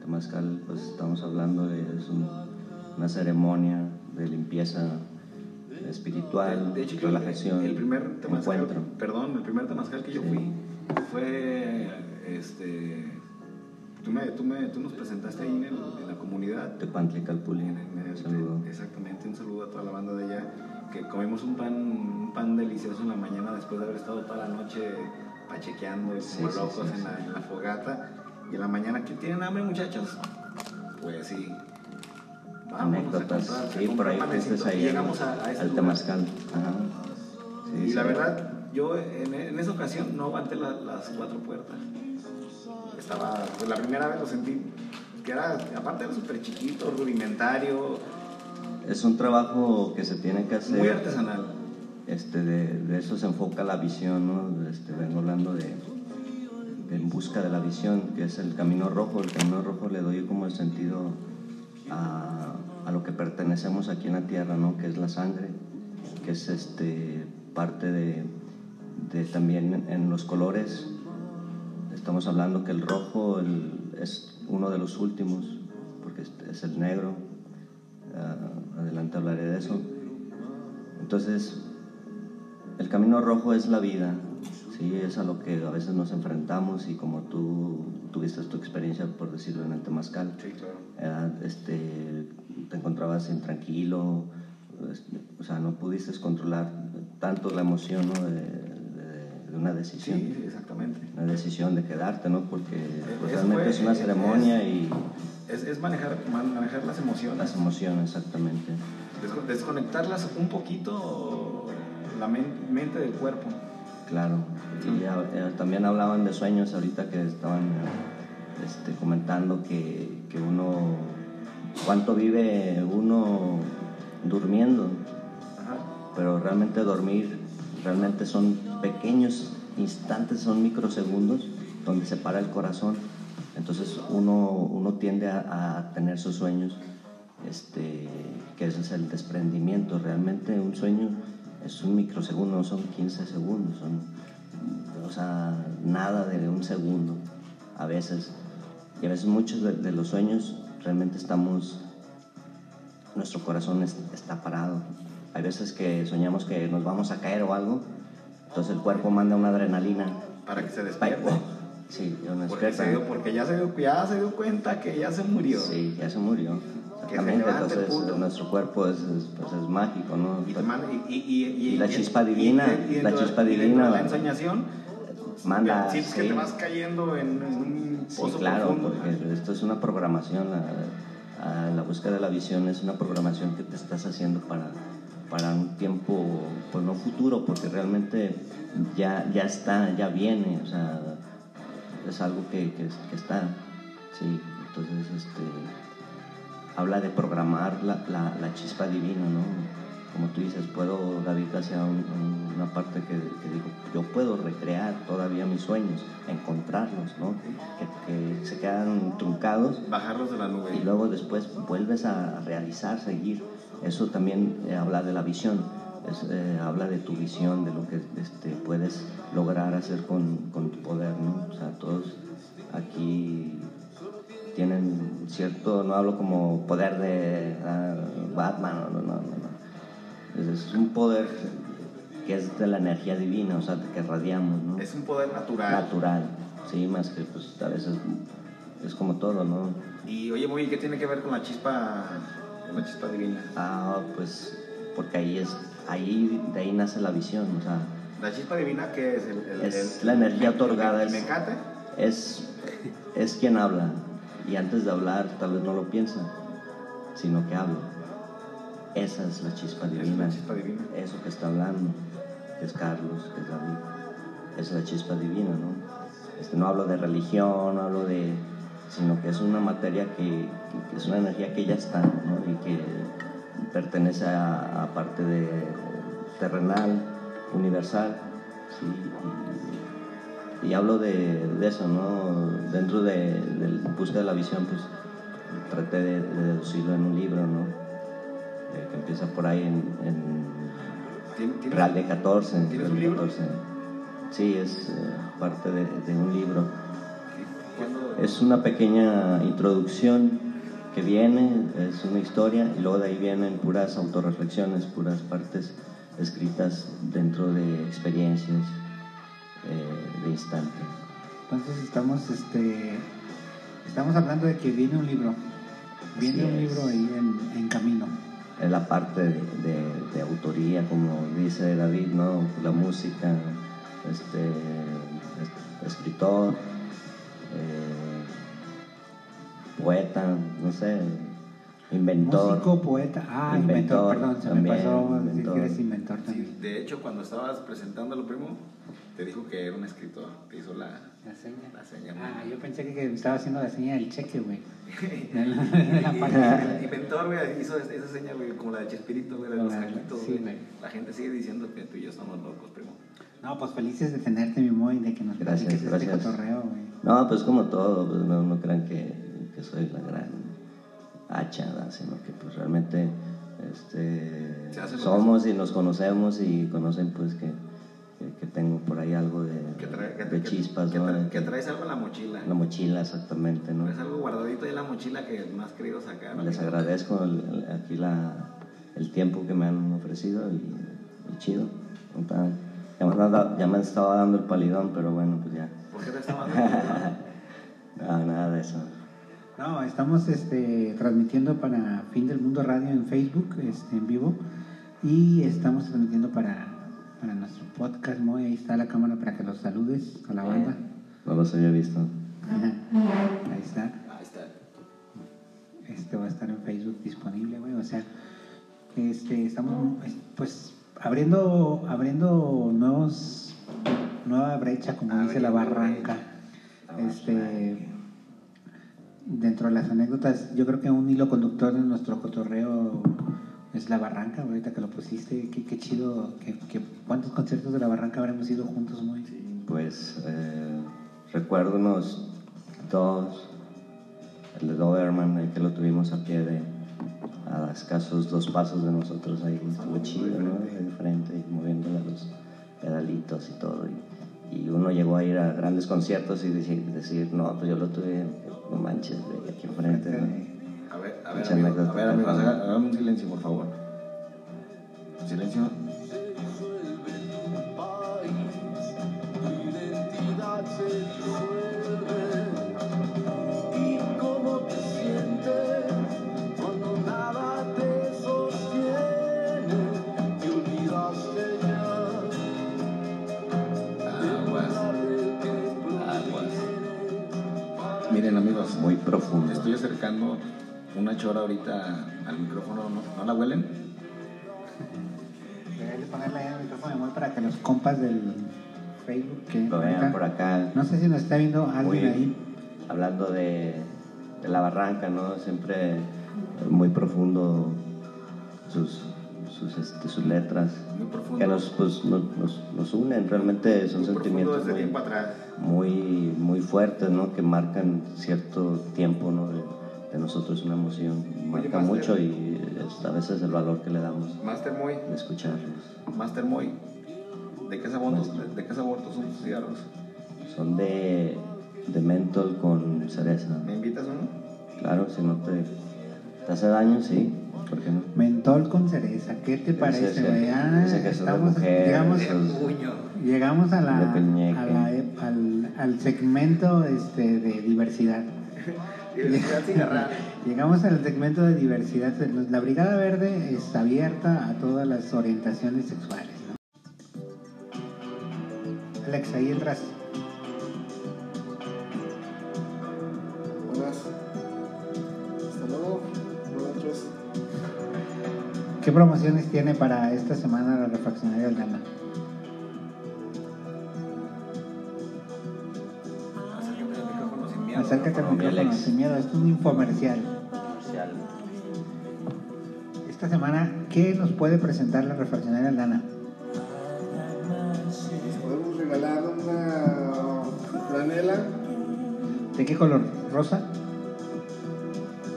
Temazcal, pues estamos hablando de es un- una ceremonia de limpieza espiritual, De hecho, relajación, el primer temazcal, encuentro. perdón, el primer temazcal que yo fui fue, este, tú, me, tú, me, tú nos presentaste ahí en, el- en la comunidad. Tepantlicalpulli. En- en el- Saludo. Exactamente, un saludo a toda la banda de allá. Que comimos un pan, un pan delicioso en la mañana después de haber estado toda la noche pachequeando y Sí, como locos sí, en, sí. La, en la fogata. Y en la mañana, ¿que tienen hambre, muchachos? Pues sí. A Anécdotas. Sí, por ahí fuiste ahí llegamos al, a, a ese al temazcal. Ajá. Sí, Y sí. la verdad, yo en, en esa ocasión no aguanté la- las cuatro puertas. Estaba, pues la primera vez lo sentí, que era, aparte era súper chiquito, rudimentario, Es un trabajo que se tiene que hacer. muy artesanal. Este, de, de eso se enfoca la visión, ¿no? Este, vengo hablando de, de En Busca de la Visión, que es el camino rojo. El camino rojo le doy como el sentido a, lo que pertenecemos aquí en la tierra, ¿no? Que es la sangre, que es este, parte de, también en los colores. Estamos hablando que el rojo es uno de los últimos, porque es, es el negro. Ah, adelante hablaré de eso. Entonces, el camino rojo es la vida, ¿sí? es a lo que a veces nos enfrentamos y como tú tuviste tu experiencia, por decirlo, en el Temazcal, Sí, claro. era, este, te encontrabas intranquilo, este, o sea, no pudiste controlar tanto la emoción ¿no? de, de- de una decisión. Sí, exactamente. Una decisión de quedarte, ¿no? Porque pues, Eso realmente fue- es una es- ceremonia y Es, es manejar, man- manejar las emociones, las emociones, exactamente. desco- desconectarlas un poquito la men- mente del cuerpo. Claro, y también hablaban de sueños ahorita que estaban este, comentando que, que uno, cuánto vive uno durmiendo, Ajá. pero realmente dormir, realmente son pequeños instantes, son microsegundos donde se para el corazón. Entonces uno, uno tiende a, a tener sus sueños, este, que ese es el desprendimiento. Realmente un sueño es un microsegundo, no son 15 segundos, son, o sea, nada de un segundo a veces. Y a veces muchos de, de los sueños realmente estamos, nuestro corazón es- está parado. Hay veces que soñamos que nos vamos a caer o algo, entonces el cuerpo manda una adrenalina. Para que se despierte. Sí, yo me Porque, se dio- porque ya, se dio, ya se dio cuenta que ya se murió. Sí, ya se murió. Exactamente, entonces puto. nuestro cuerpo es, es, pues, es mágico, ¿no? Y, y- y- y- la chispa divina, la chispa divina la ensoñación, manda, sientes que sí. te vas cayendo en, un Sí, pozo claro, profundo. porque esto es una programación, la, a- la búsqueda de la visión es una programación que te estás haciendo para, para un tiempo, pues no futuro, porque realmente ya, ya está, ya viene, o sea, es algo que, que, que está, sí, entonces este, habla de programar la, la, la chispa divina, ¿no? Como tú dices, puedo, David, hacia un- un- una parte que, que digo, yo puedo recrear todavía mis sueños, encontrarlos, ¿no? Que, que se quedan truncados Bajarlos de la nube. y luego después vuelves a realizar, seguir. Eso también eh, habla de la visión, es, eh, habla de tu visión, de lo que este, puedes lograr hacer con, con tu poder, ¿no? O sea, todos aquí tienen cierto, no hablo como poder de ah, Batman, no, no, no, no. Es, es un poder que es de la energía divina, o sea, que radiamos, ¿no? Es un poder natural. natural, sí, más que pues a veces es como todo, ¿no? Y oye, muy, ¿qué tiene que ver con la chispa, con la chispa divina? Ah, pues porque ahí es, ahí de ahí nace la visión, o sea, La chispa divina que es el, el- Es el- la energía otorgada, El es- mecate. es, es quien habla y antes de hablar tal vez no lo piensa, sino que habla. Esa es la chispa Es divina. la chispa divina. Eso que está hablando, que es Carlos, que es David, es la chispa divina, ¿no? Este, no hablo de religión, no hablo de, sino que es una materia que, que- que es una energía que ya está, ¿no? Y que pertenece a, a parte de terrenal, universal, ¿sí? y, y hablo de, de eso, ¿no? Dentro de, de la búsqueda de la visión, pues traté de, de deducirlo en un libro, ¿no? Eh, que empieza por ahí en, en ¿Tien- tienes- Real de 14. ¿Tienes un libro? 14. Sí, es eh, parte de, de un libro. ¿Cuándo- Es una pequeña introducción que viene, es una historia, y luego de ahí vienen puras autorreflexiones, puras partes escritas dentro de experiencias eh, de instante. Entonces estamos, este, estamos hablando de que viene un libro, viene Así un es. libro ahí en, en camino. Es la parte de, de- de autoría, como dice David, ¿no? La música, este, es- escritor, eh, poeta, no sé, inventor. Músico, poeta, ah, inventor, Inventor, perdón, se me también, pasó decir que eres inventor Sí, también. de hecho, cuando estabas presentándolo, primo, te dijo que era un escritor, te hizo la, La seña. la seña. Ah, yo pensé que me estaba haciendo la seña del cheque, güey. El inventor, güey, hizo es- esa seña, güey, como la de Chespirito, güey, de los La- saquitos, sí, güey. La gente sigue diciendo que tú y yo somos locos, primo. No, pues felices de tenerte, mi Moy, de que nos Gracias, este gracias. cotorreo, güey. No, pues como todo, pues no, no crean que, que soy la gran hacha, ¿verdad? sino que pues realmente este, somos y nos conocemos y conocen pues que, que, que tengo por ahí algo de, Que, trae- que- de que- chispas, que, ¿no? que traes algo en la mochila. La mochila, exactamente, ¿no? Traes algo guardadito ahí en la mochila que has querido sacar. Les agradezco el- el- aquí la, el tiempo que me han ofrecido y, y chido. Ya me, dado- ya me estaba dando el palidón, pero bueno, pues ya. ¿Por qué te estabas dando? No, nada de eso. No, estamos este, transmitiendo para Fin del Mundo Radio en Facebook, este, en vivo, y estamos transmitiendo para, para nuestro podcast, Moy, ahí está la cámara para que los saludes a la banda. No los había visto. Ajá. Ahí está. Ahí está. Este va a estar en Facebook disponible, güey. O sea, este, estamos pues abriendo, abriendo nuevos, nueva brecha, como dice la barranca. brecha. Este, dentro de las anécdotas, yo creo que un hilo conductor de nuestro cotorreo es la barranca, ahorita que lo pusiste, qué, qué chido, que, que- cuántos conciertos de la barranca habremos ido juntos, muy. Pues eh, recuerdo unos dos, el de Doberman, el que lo tuvimos a pie de a escasos dos pasos de nosotros ahí, estuvo chido, ¿no? De frente y moviéndole los pedalitos y todo. Y, y uno llegó a ir a grandes conciertos y decir, decir no, pues yo lo tuve, no manches, de aquí enfrente. A ver, a ver, amigos, a anécdotas. ver, amigos, haga- hagan un silencio, por favor. Silencio. Estoy acercando una chora ahorita al micrófono, ¿no, ¿no la huelen? Debería ponerle ahí el micrófono de para que los compas del Facebook que Lo vean por acá. No sé si nos está viendo alguien Muy- ahí. hablando de, de la barranca, ¿no? Siempre muy profundo sus, sus, este, sus letras, que nos, pues, nos, nos, nos unen, realmente son Muy sentimientos muy, muy, muy fuertes, ¿no? Que marcan cierto tiempo, ¿no? De, de nosotros una emoción, marca Master. mucho y es a veces el valor que le damos Master Moy, de escucharlos. Master Moy, ¿de qué sabor, tus- de, de qué sabor tus tus cigarros? Son de, de mentol con cereza. ¿Me invitas uno? Claro, si no te, te hace daño, sí, ¿por qué no? Mentol con cereza, ¿qué te parece? Ah, es estamos, mujer, llegamos, esos- llegamos a la, a al, al segmento este, de diversidad. Diversidad. Llegamos al segmento de diversidad. La Brigada Verde está abierta a todas las orientaciones sexuales. ¿no? Alex, ahí entras. ¿Qué promociones tiene para esta semana la refaccionaria Aldana? Acércate al micrófono sin miedo. Acércate al micrófono sin miedo. Esto es un infomercial. Esta semana, ¿qué nos puede presentar la refaccionaria Aldana? Les podemos regalar una franela. ¿De qué color? ¿Rosa?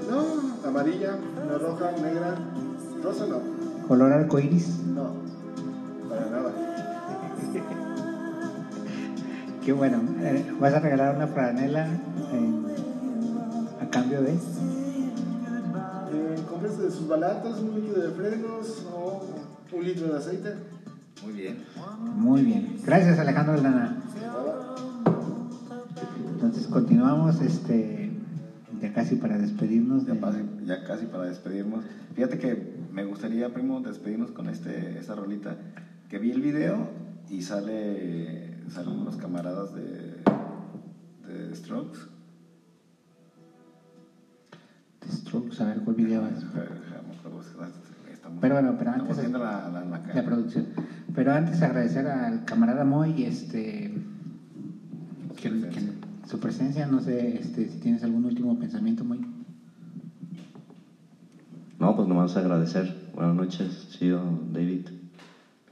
No, amarilla, una roja, negra. Rosa no. ¿Color arcoíris? No, para nada. Qué bueno. Eh, ¿Vas a regalar una franela a cambio de? Eh, cómprese sus balatas, un líquido de frenos o un litro de aceite. Muy bien. Muy bien. Gracias, Alejandro Aldana. Entonces continuamos, este, casi para despedirnos. Ya, de- casi, ya casi para despedirnos. Fíjate que me gustaría, primo, despedirnos con este, esta rolita. Que vi el video y sale, salen los camaradas de, de Strokes. de Strokes, a ver cuál video es. Pero bueno, pero antes- viendo la, la, la La producción. Pero antes agradecer al camarada Moy, este, que- que- su presencia, no sé este, si tienes algún último pensamiento, Moy. No, pues nomás agradecer. Buenas noches, chido David.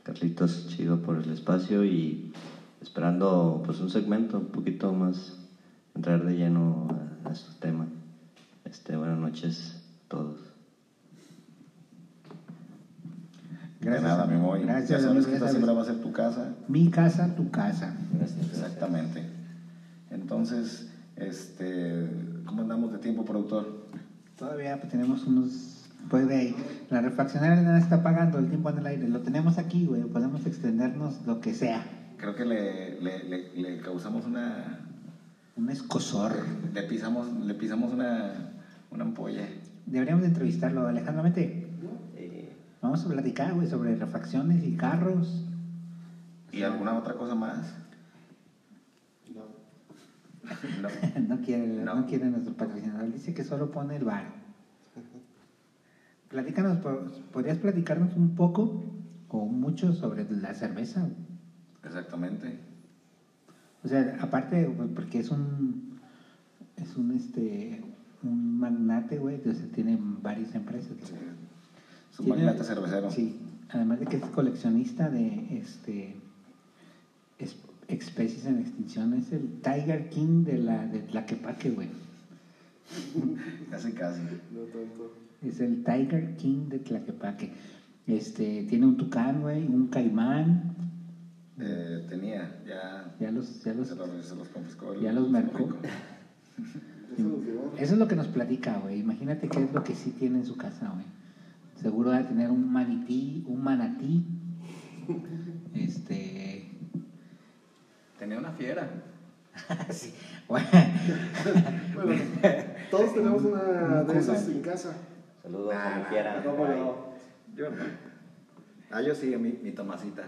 Carlitos, chido por el espacio y esperando pues un segmento un poquito más, entrar de lleno a, a este tema. Este, buenas noches a todos. De nada, mi. Gracias, ya sabes que esta siempre va a ser tu casa. Mi casa, tu casa. Exactamente. Entonces, este, ¿cómo andamos de tiempo, productor? Todavía pues, tenemos unos. Pues de ahí, la refaccionaria nada está pagando el tiempo en el aire. Lo tenemos aquí, güey. Podemos extendernos lo que sea. Creo que le, le, le, le causamos una... Un escosor. Le pisamos, le pisamos una, una ampolla. Deberíamos de entrevistarlo, Alejandro. Vete. Eh, Vamos a platicar, güey, sobre refacciones y carros. ¿Y alguna otra cosa más? No. no quiere, no. No. quiere nuestro patrocinador. Dice que solo pone el bar. Platícanos, po- ¿podrías platicarnos un poco o mucho sobre la cerveza? Exactamente. O sea, aparte, pues, porque es un, es un, este, un magnate, güey, entonces tiene varias empresas. Sí. Es un Tiene- magnate cervecero. Sí, además de que es coleccionista de, este, es- especies en extinción, es el Tiger King de la, de Tlaquepaque, güey. Casi, casi. No tanto. Es el Tiger King de Tlaquepaque. Este, tiene un tucán, güey, un caimán, Eh, tenía, ya... ya los, ya los, Se los, se los confiscó el- ya los mercó. Eso es lo que nos platica, güey. Imagínate qué es lo que sí tiene en su casa, güey. Seguro va a tener un manití, un manatí. Este. Tenía una fiera. sí. Bueno, Bueno, todos tenemos una de esas en casa. saludos a mi fiera. ¿Cómo no? Yo no. Ah, yo sí, mi, mi Tomasita.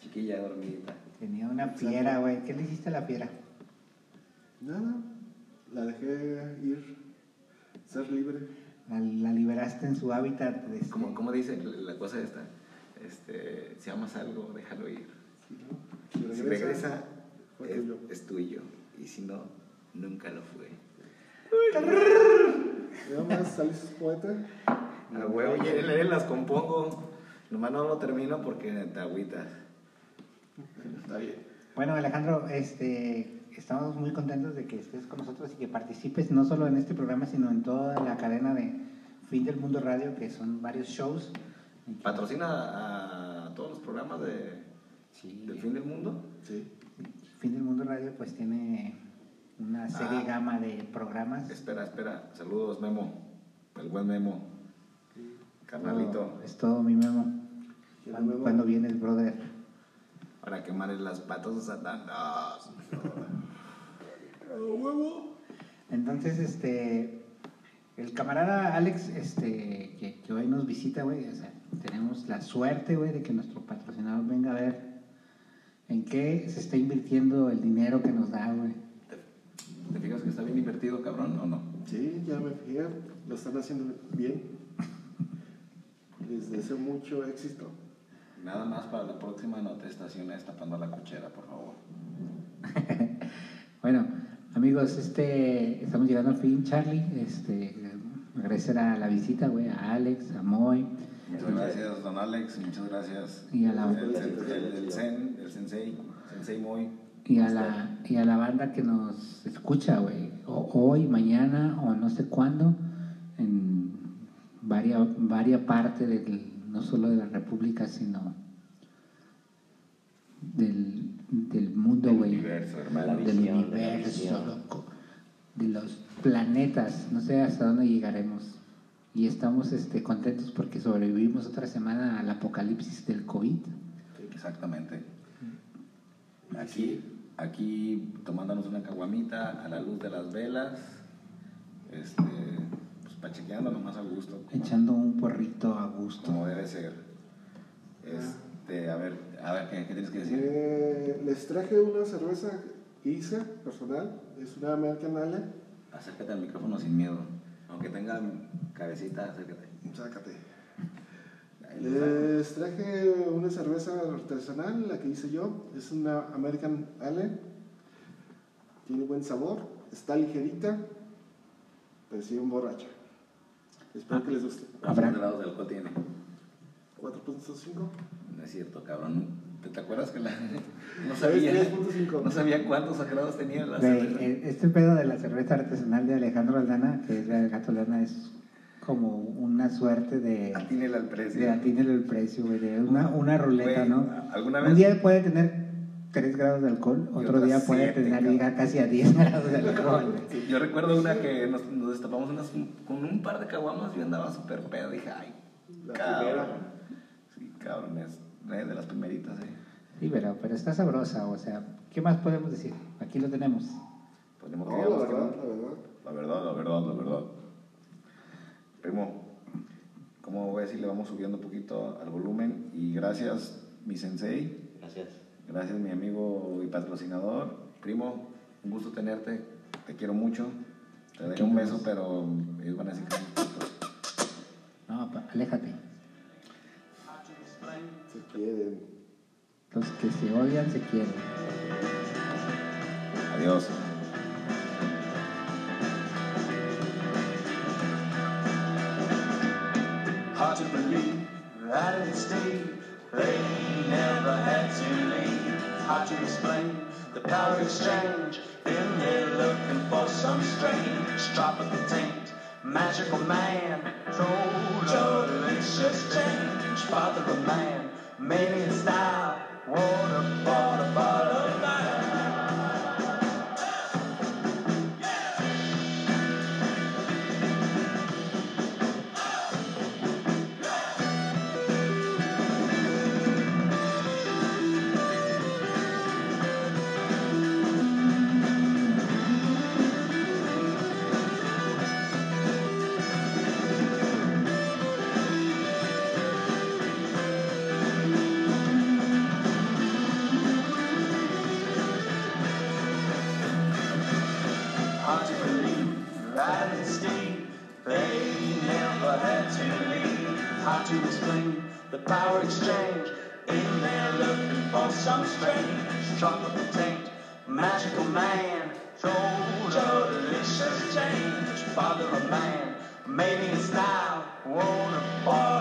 Chiquilla, dormidita. tenía una fiera, güey. ¿Qué le hiciste a la fiera? Nada, la dejé ir, ser libre. La, la liberaste en su hábitat. este, ¿Cómo, cómo dice la cosa esta? Este, si amas algo, déjalo ir. Si Si regresa, es, tuyo. es tuyo. Y si no, nunca lo fue. Nada más saliste poeta. A huevo, y él, él las compongo. Nomás no lo termino porque te agüitas. Está bien. Bueno, Alejandro, este, estamos muy contentos de que estés con nosotros y que participes no solo en este programa, sino en toda la cadena de Fin del Mundo Radio, que son varios shows. ¿Patrocina a todos los programas de, Sí. del fin del mundo? Sí. Fin del Mundo Radio pues tiene una serie Ah. gama de programas. Espera, espera. Saludos, Memo. El buen Memo. Carnalito. Todo- es todo mi memo. ¿Quién ¿Cuándo, Memo? cuándo vienes, brother? Para quemarle las patas a Satán. No. Entonces, este, el camarada Alex, este, que, que hoy nos visita, güey, o sea, tenemos la suerte, güey, de que nuestro patrocinador venga a ver en qué se está invirtiendo el dinero que nos da, güey. ¿Te fijas que está bien invertido, cabrón, o no? Sí, ya me fijé, lo están haciendo bien. Les deseo mucho éxito. Nada más para la próxima no te estaciones tapando la cochera, por favor. Bueno, amigos, este, estamos llegando al fin, Charlie. Este, agradecer a la visita, güey, a Alex, a Moy. Muchas gracias, don Alex. Muchas gracias. Y a la- El, el, el, el Zen, el Sensei, Sensei Moy. Y a la, y a la banda que nos escucha, güey. o- Hoy, mañana o no sé cuándo, en varia, varia parte del, no solo de la República, sino del, del mundo, Del güey. universo, hermano. Del visión, universo, loco. De los planetas. No sé hasta dónde llegaremos. Y estamos este, contentos porque sobrevivimos otra semana al apocalipsis del COVID. Exactamente. Aquí, aquí tomándonos una caguamita a la luz de las velas, este, pues pachequeando nomás a gusto, Echando un porrito a gusto. como debe ser. Este, a ver, a ver, ¿qué, qué tienes que decir? Eh, les traje una cerveza hice, personal. Es una American Ale. Acércate al micrófono sin miedo, aunque tenga cabecita, acércate. Sácate. Les traje una cerveza artesanal, la que hice yo. Es una American Ale. Tiene buen sabor, está ligerita, pero sí un borracha. Espero que les guste. Habrá- ¿Cuántos grados de alcohol tiene? 4.5. No es cierto, cabrón. ¿Te, te acuerdas que la... no sabía, 3.5. no sabía cuántos grados tenía la cerveza? eh, este pedo de la cerveza artesanal de Alejandro Aldana, que es la del Gato Aldana, es como una suerte de, Atínele al precio. de atínele el precio, güey, de una, una ruleta, Güey, ¿no? ¿alguna Un vez? día puede tener 3 grados de alcohol, Y otro día puede siete, tener llegar casi a 10 grados de alcohol. Sí, Yo recuerdo una que nos, nos destapamos unas, con un par de caguamas y andaba súper pedo. Dije, ay, La cabrón. primera. Sí, cabrón, es eh, de las primeritas, eh. Sí, pero, pero está sabrosa, o sea, ¿qué más podemos decir? Aquí lo tenemos. Que No, la verdad, la verdad. La verdad, la verdad, la verdad. Primo, como voy a decir, le vamos subiendo un poquito al volumen. Y gracias, mi sensei. Gracias. Gracias, mi amigo y patrocinador. Primo, un gusto tenerte. Te quiero mucho. Te daré un beso, pero ellos van a decir que. No, pa- aléjate. Se quieren. Los que se odian se quieren. Adiós. That in Steve they never had to leave. Hard to explain the power exchange. Been there looking for some strange tropical of taint. Magical man, total delicious change. Father of man, made in style. Water, water, butterfly. Hard Magical man, total delicious change. Father of man, maybe in style, won't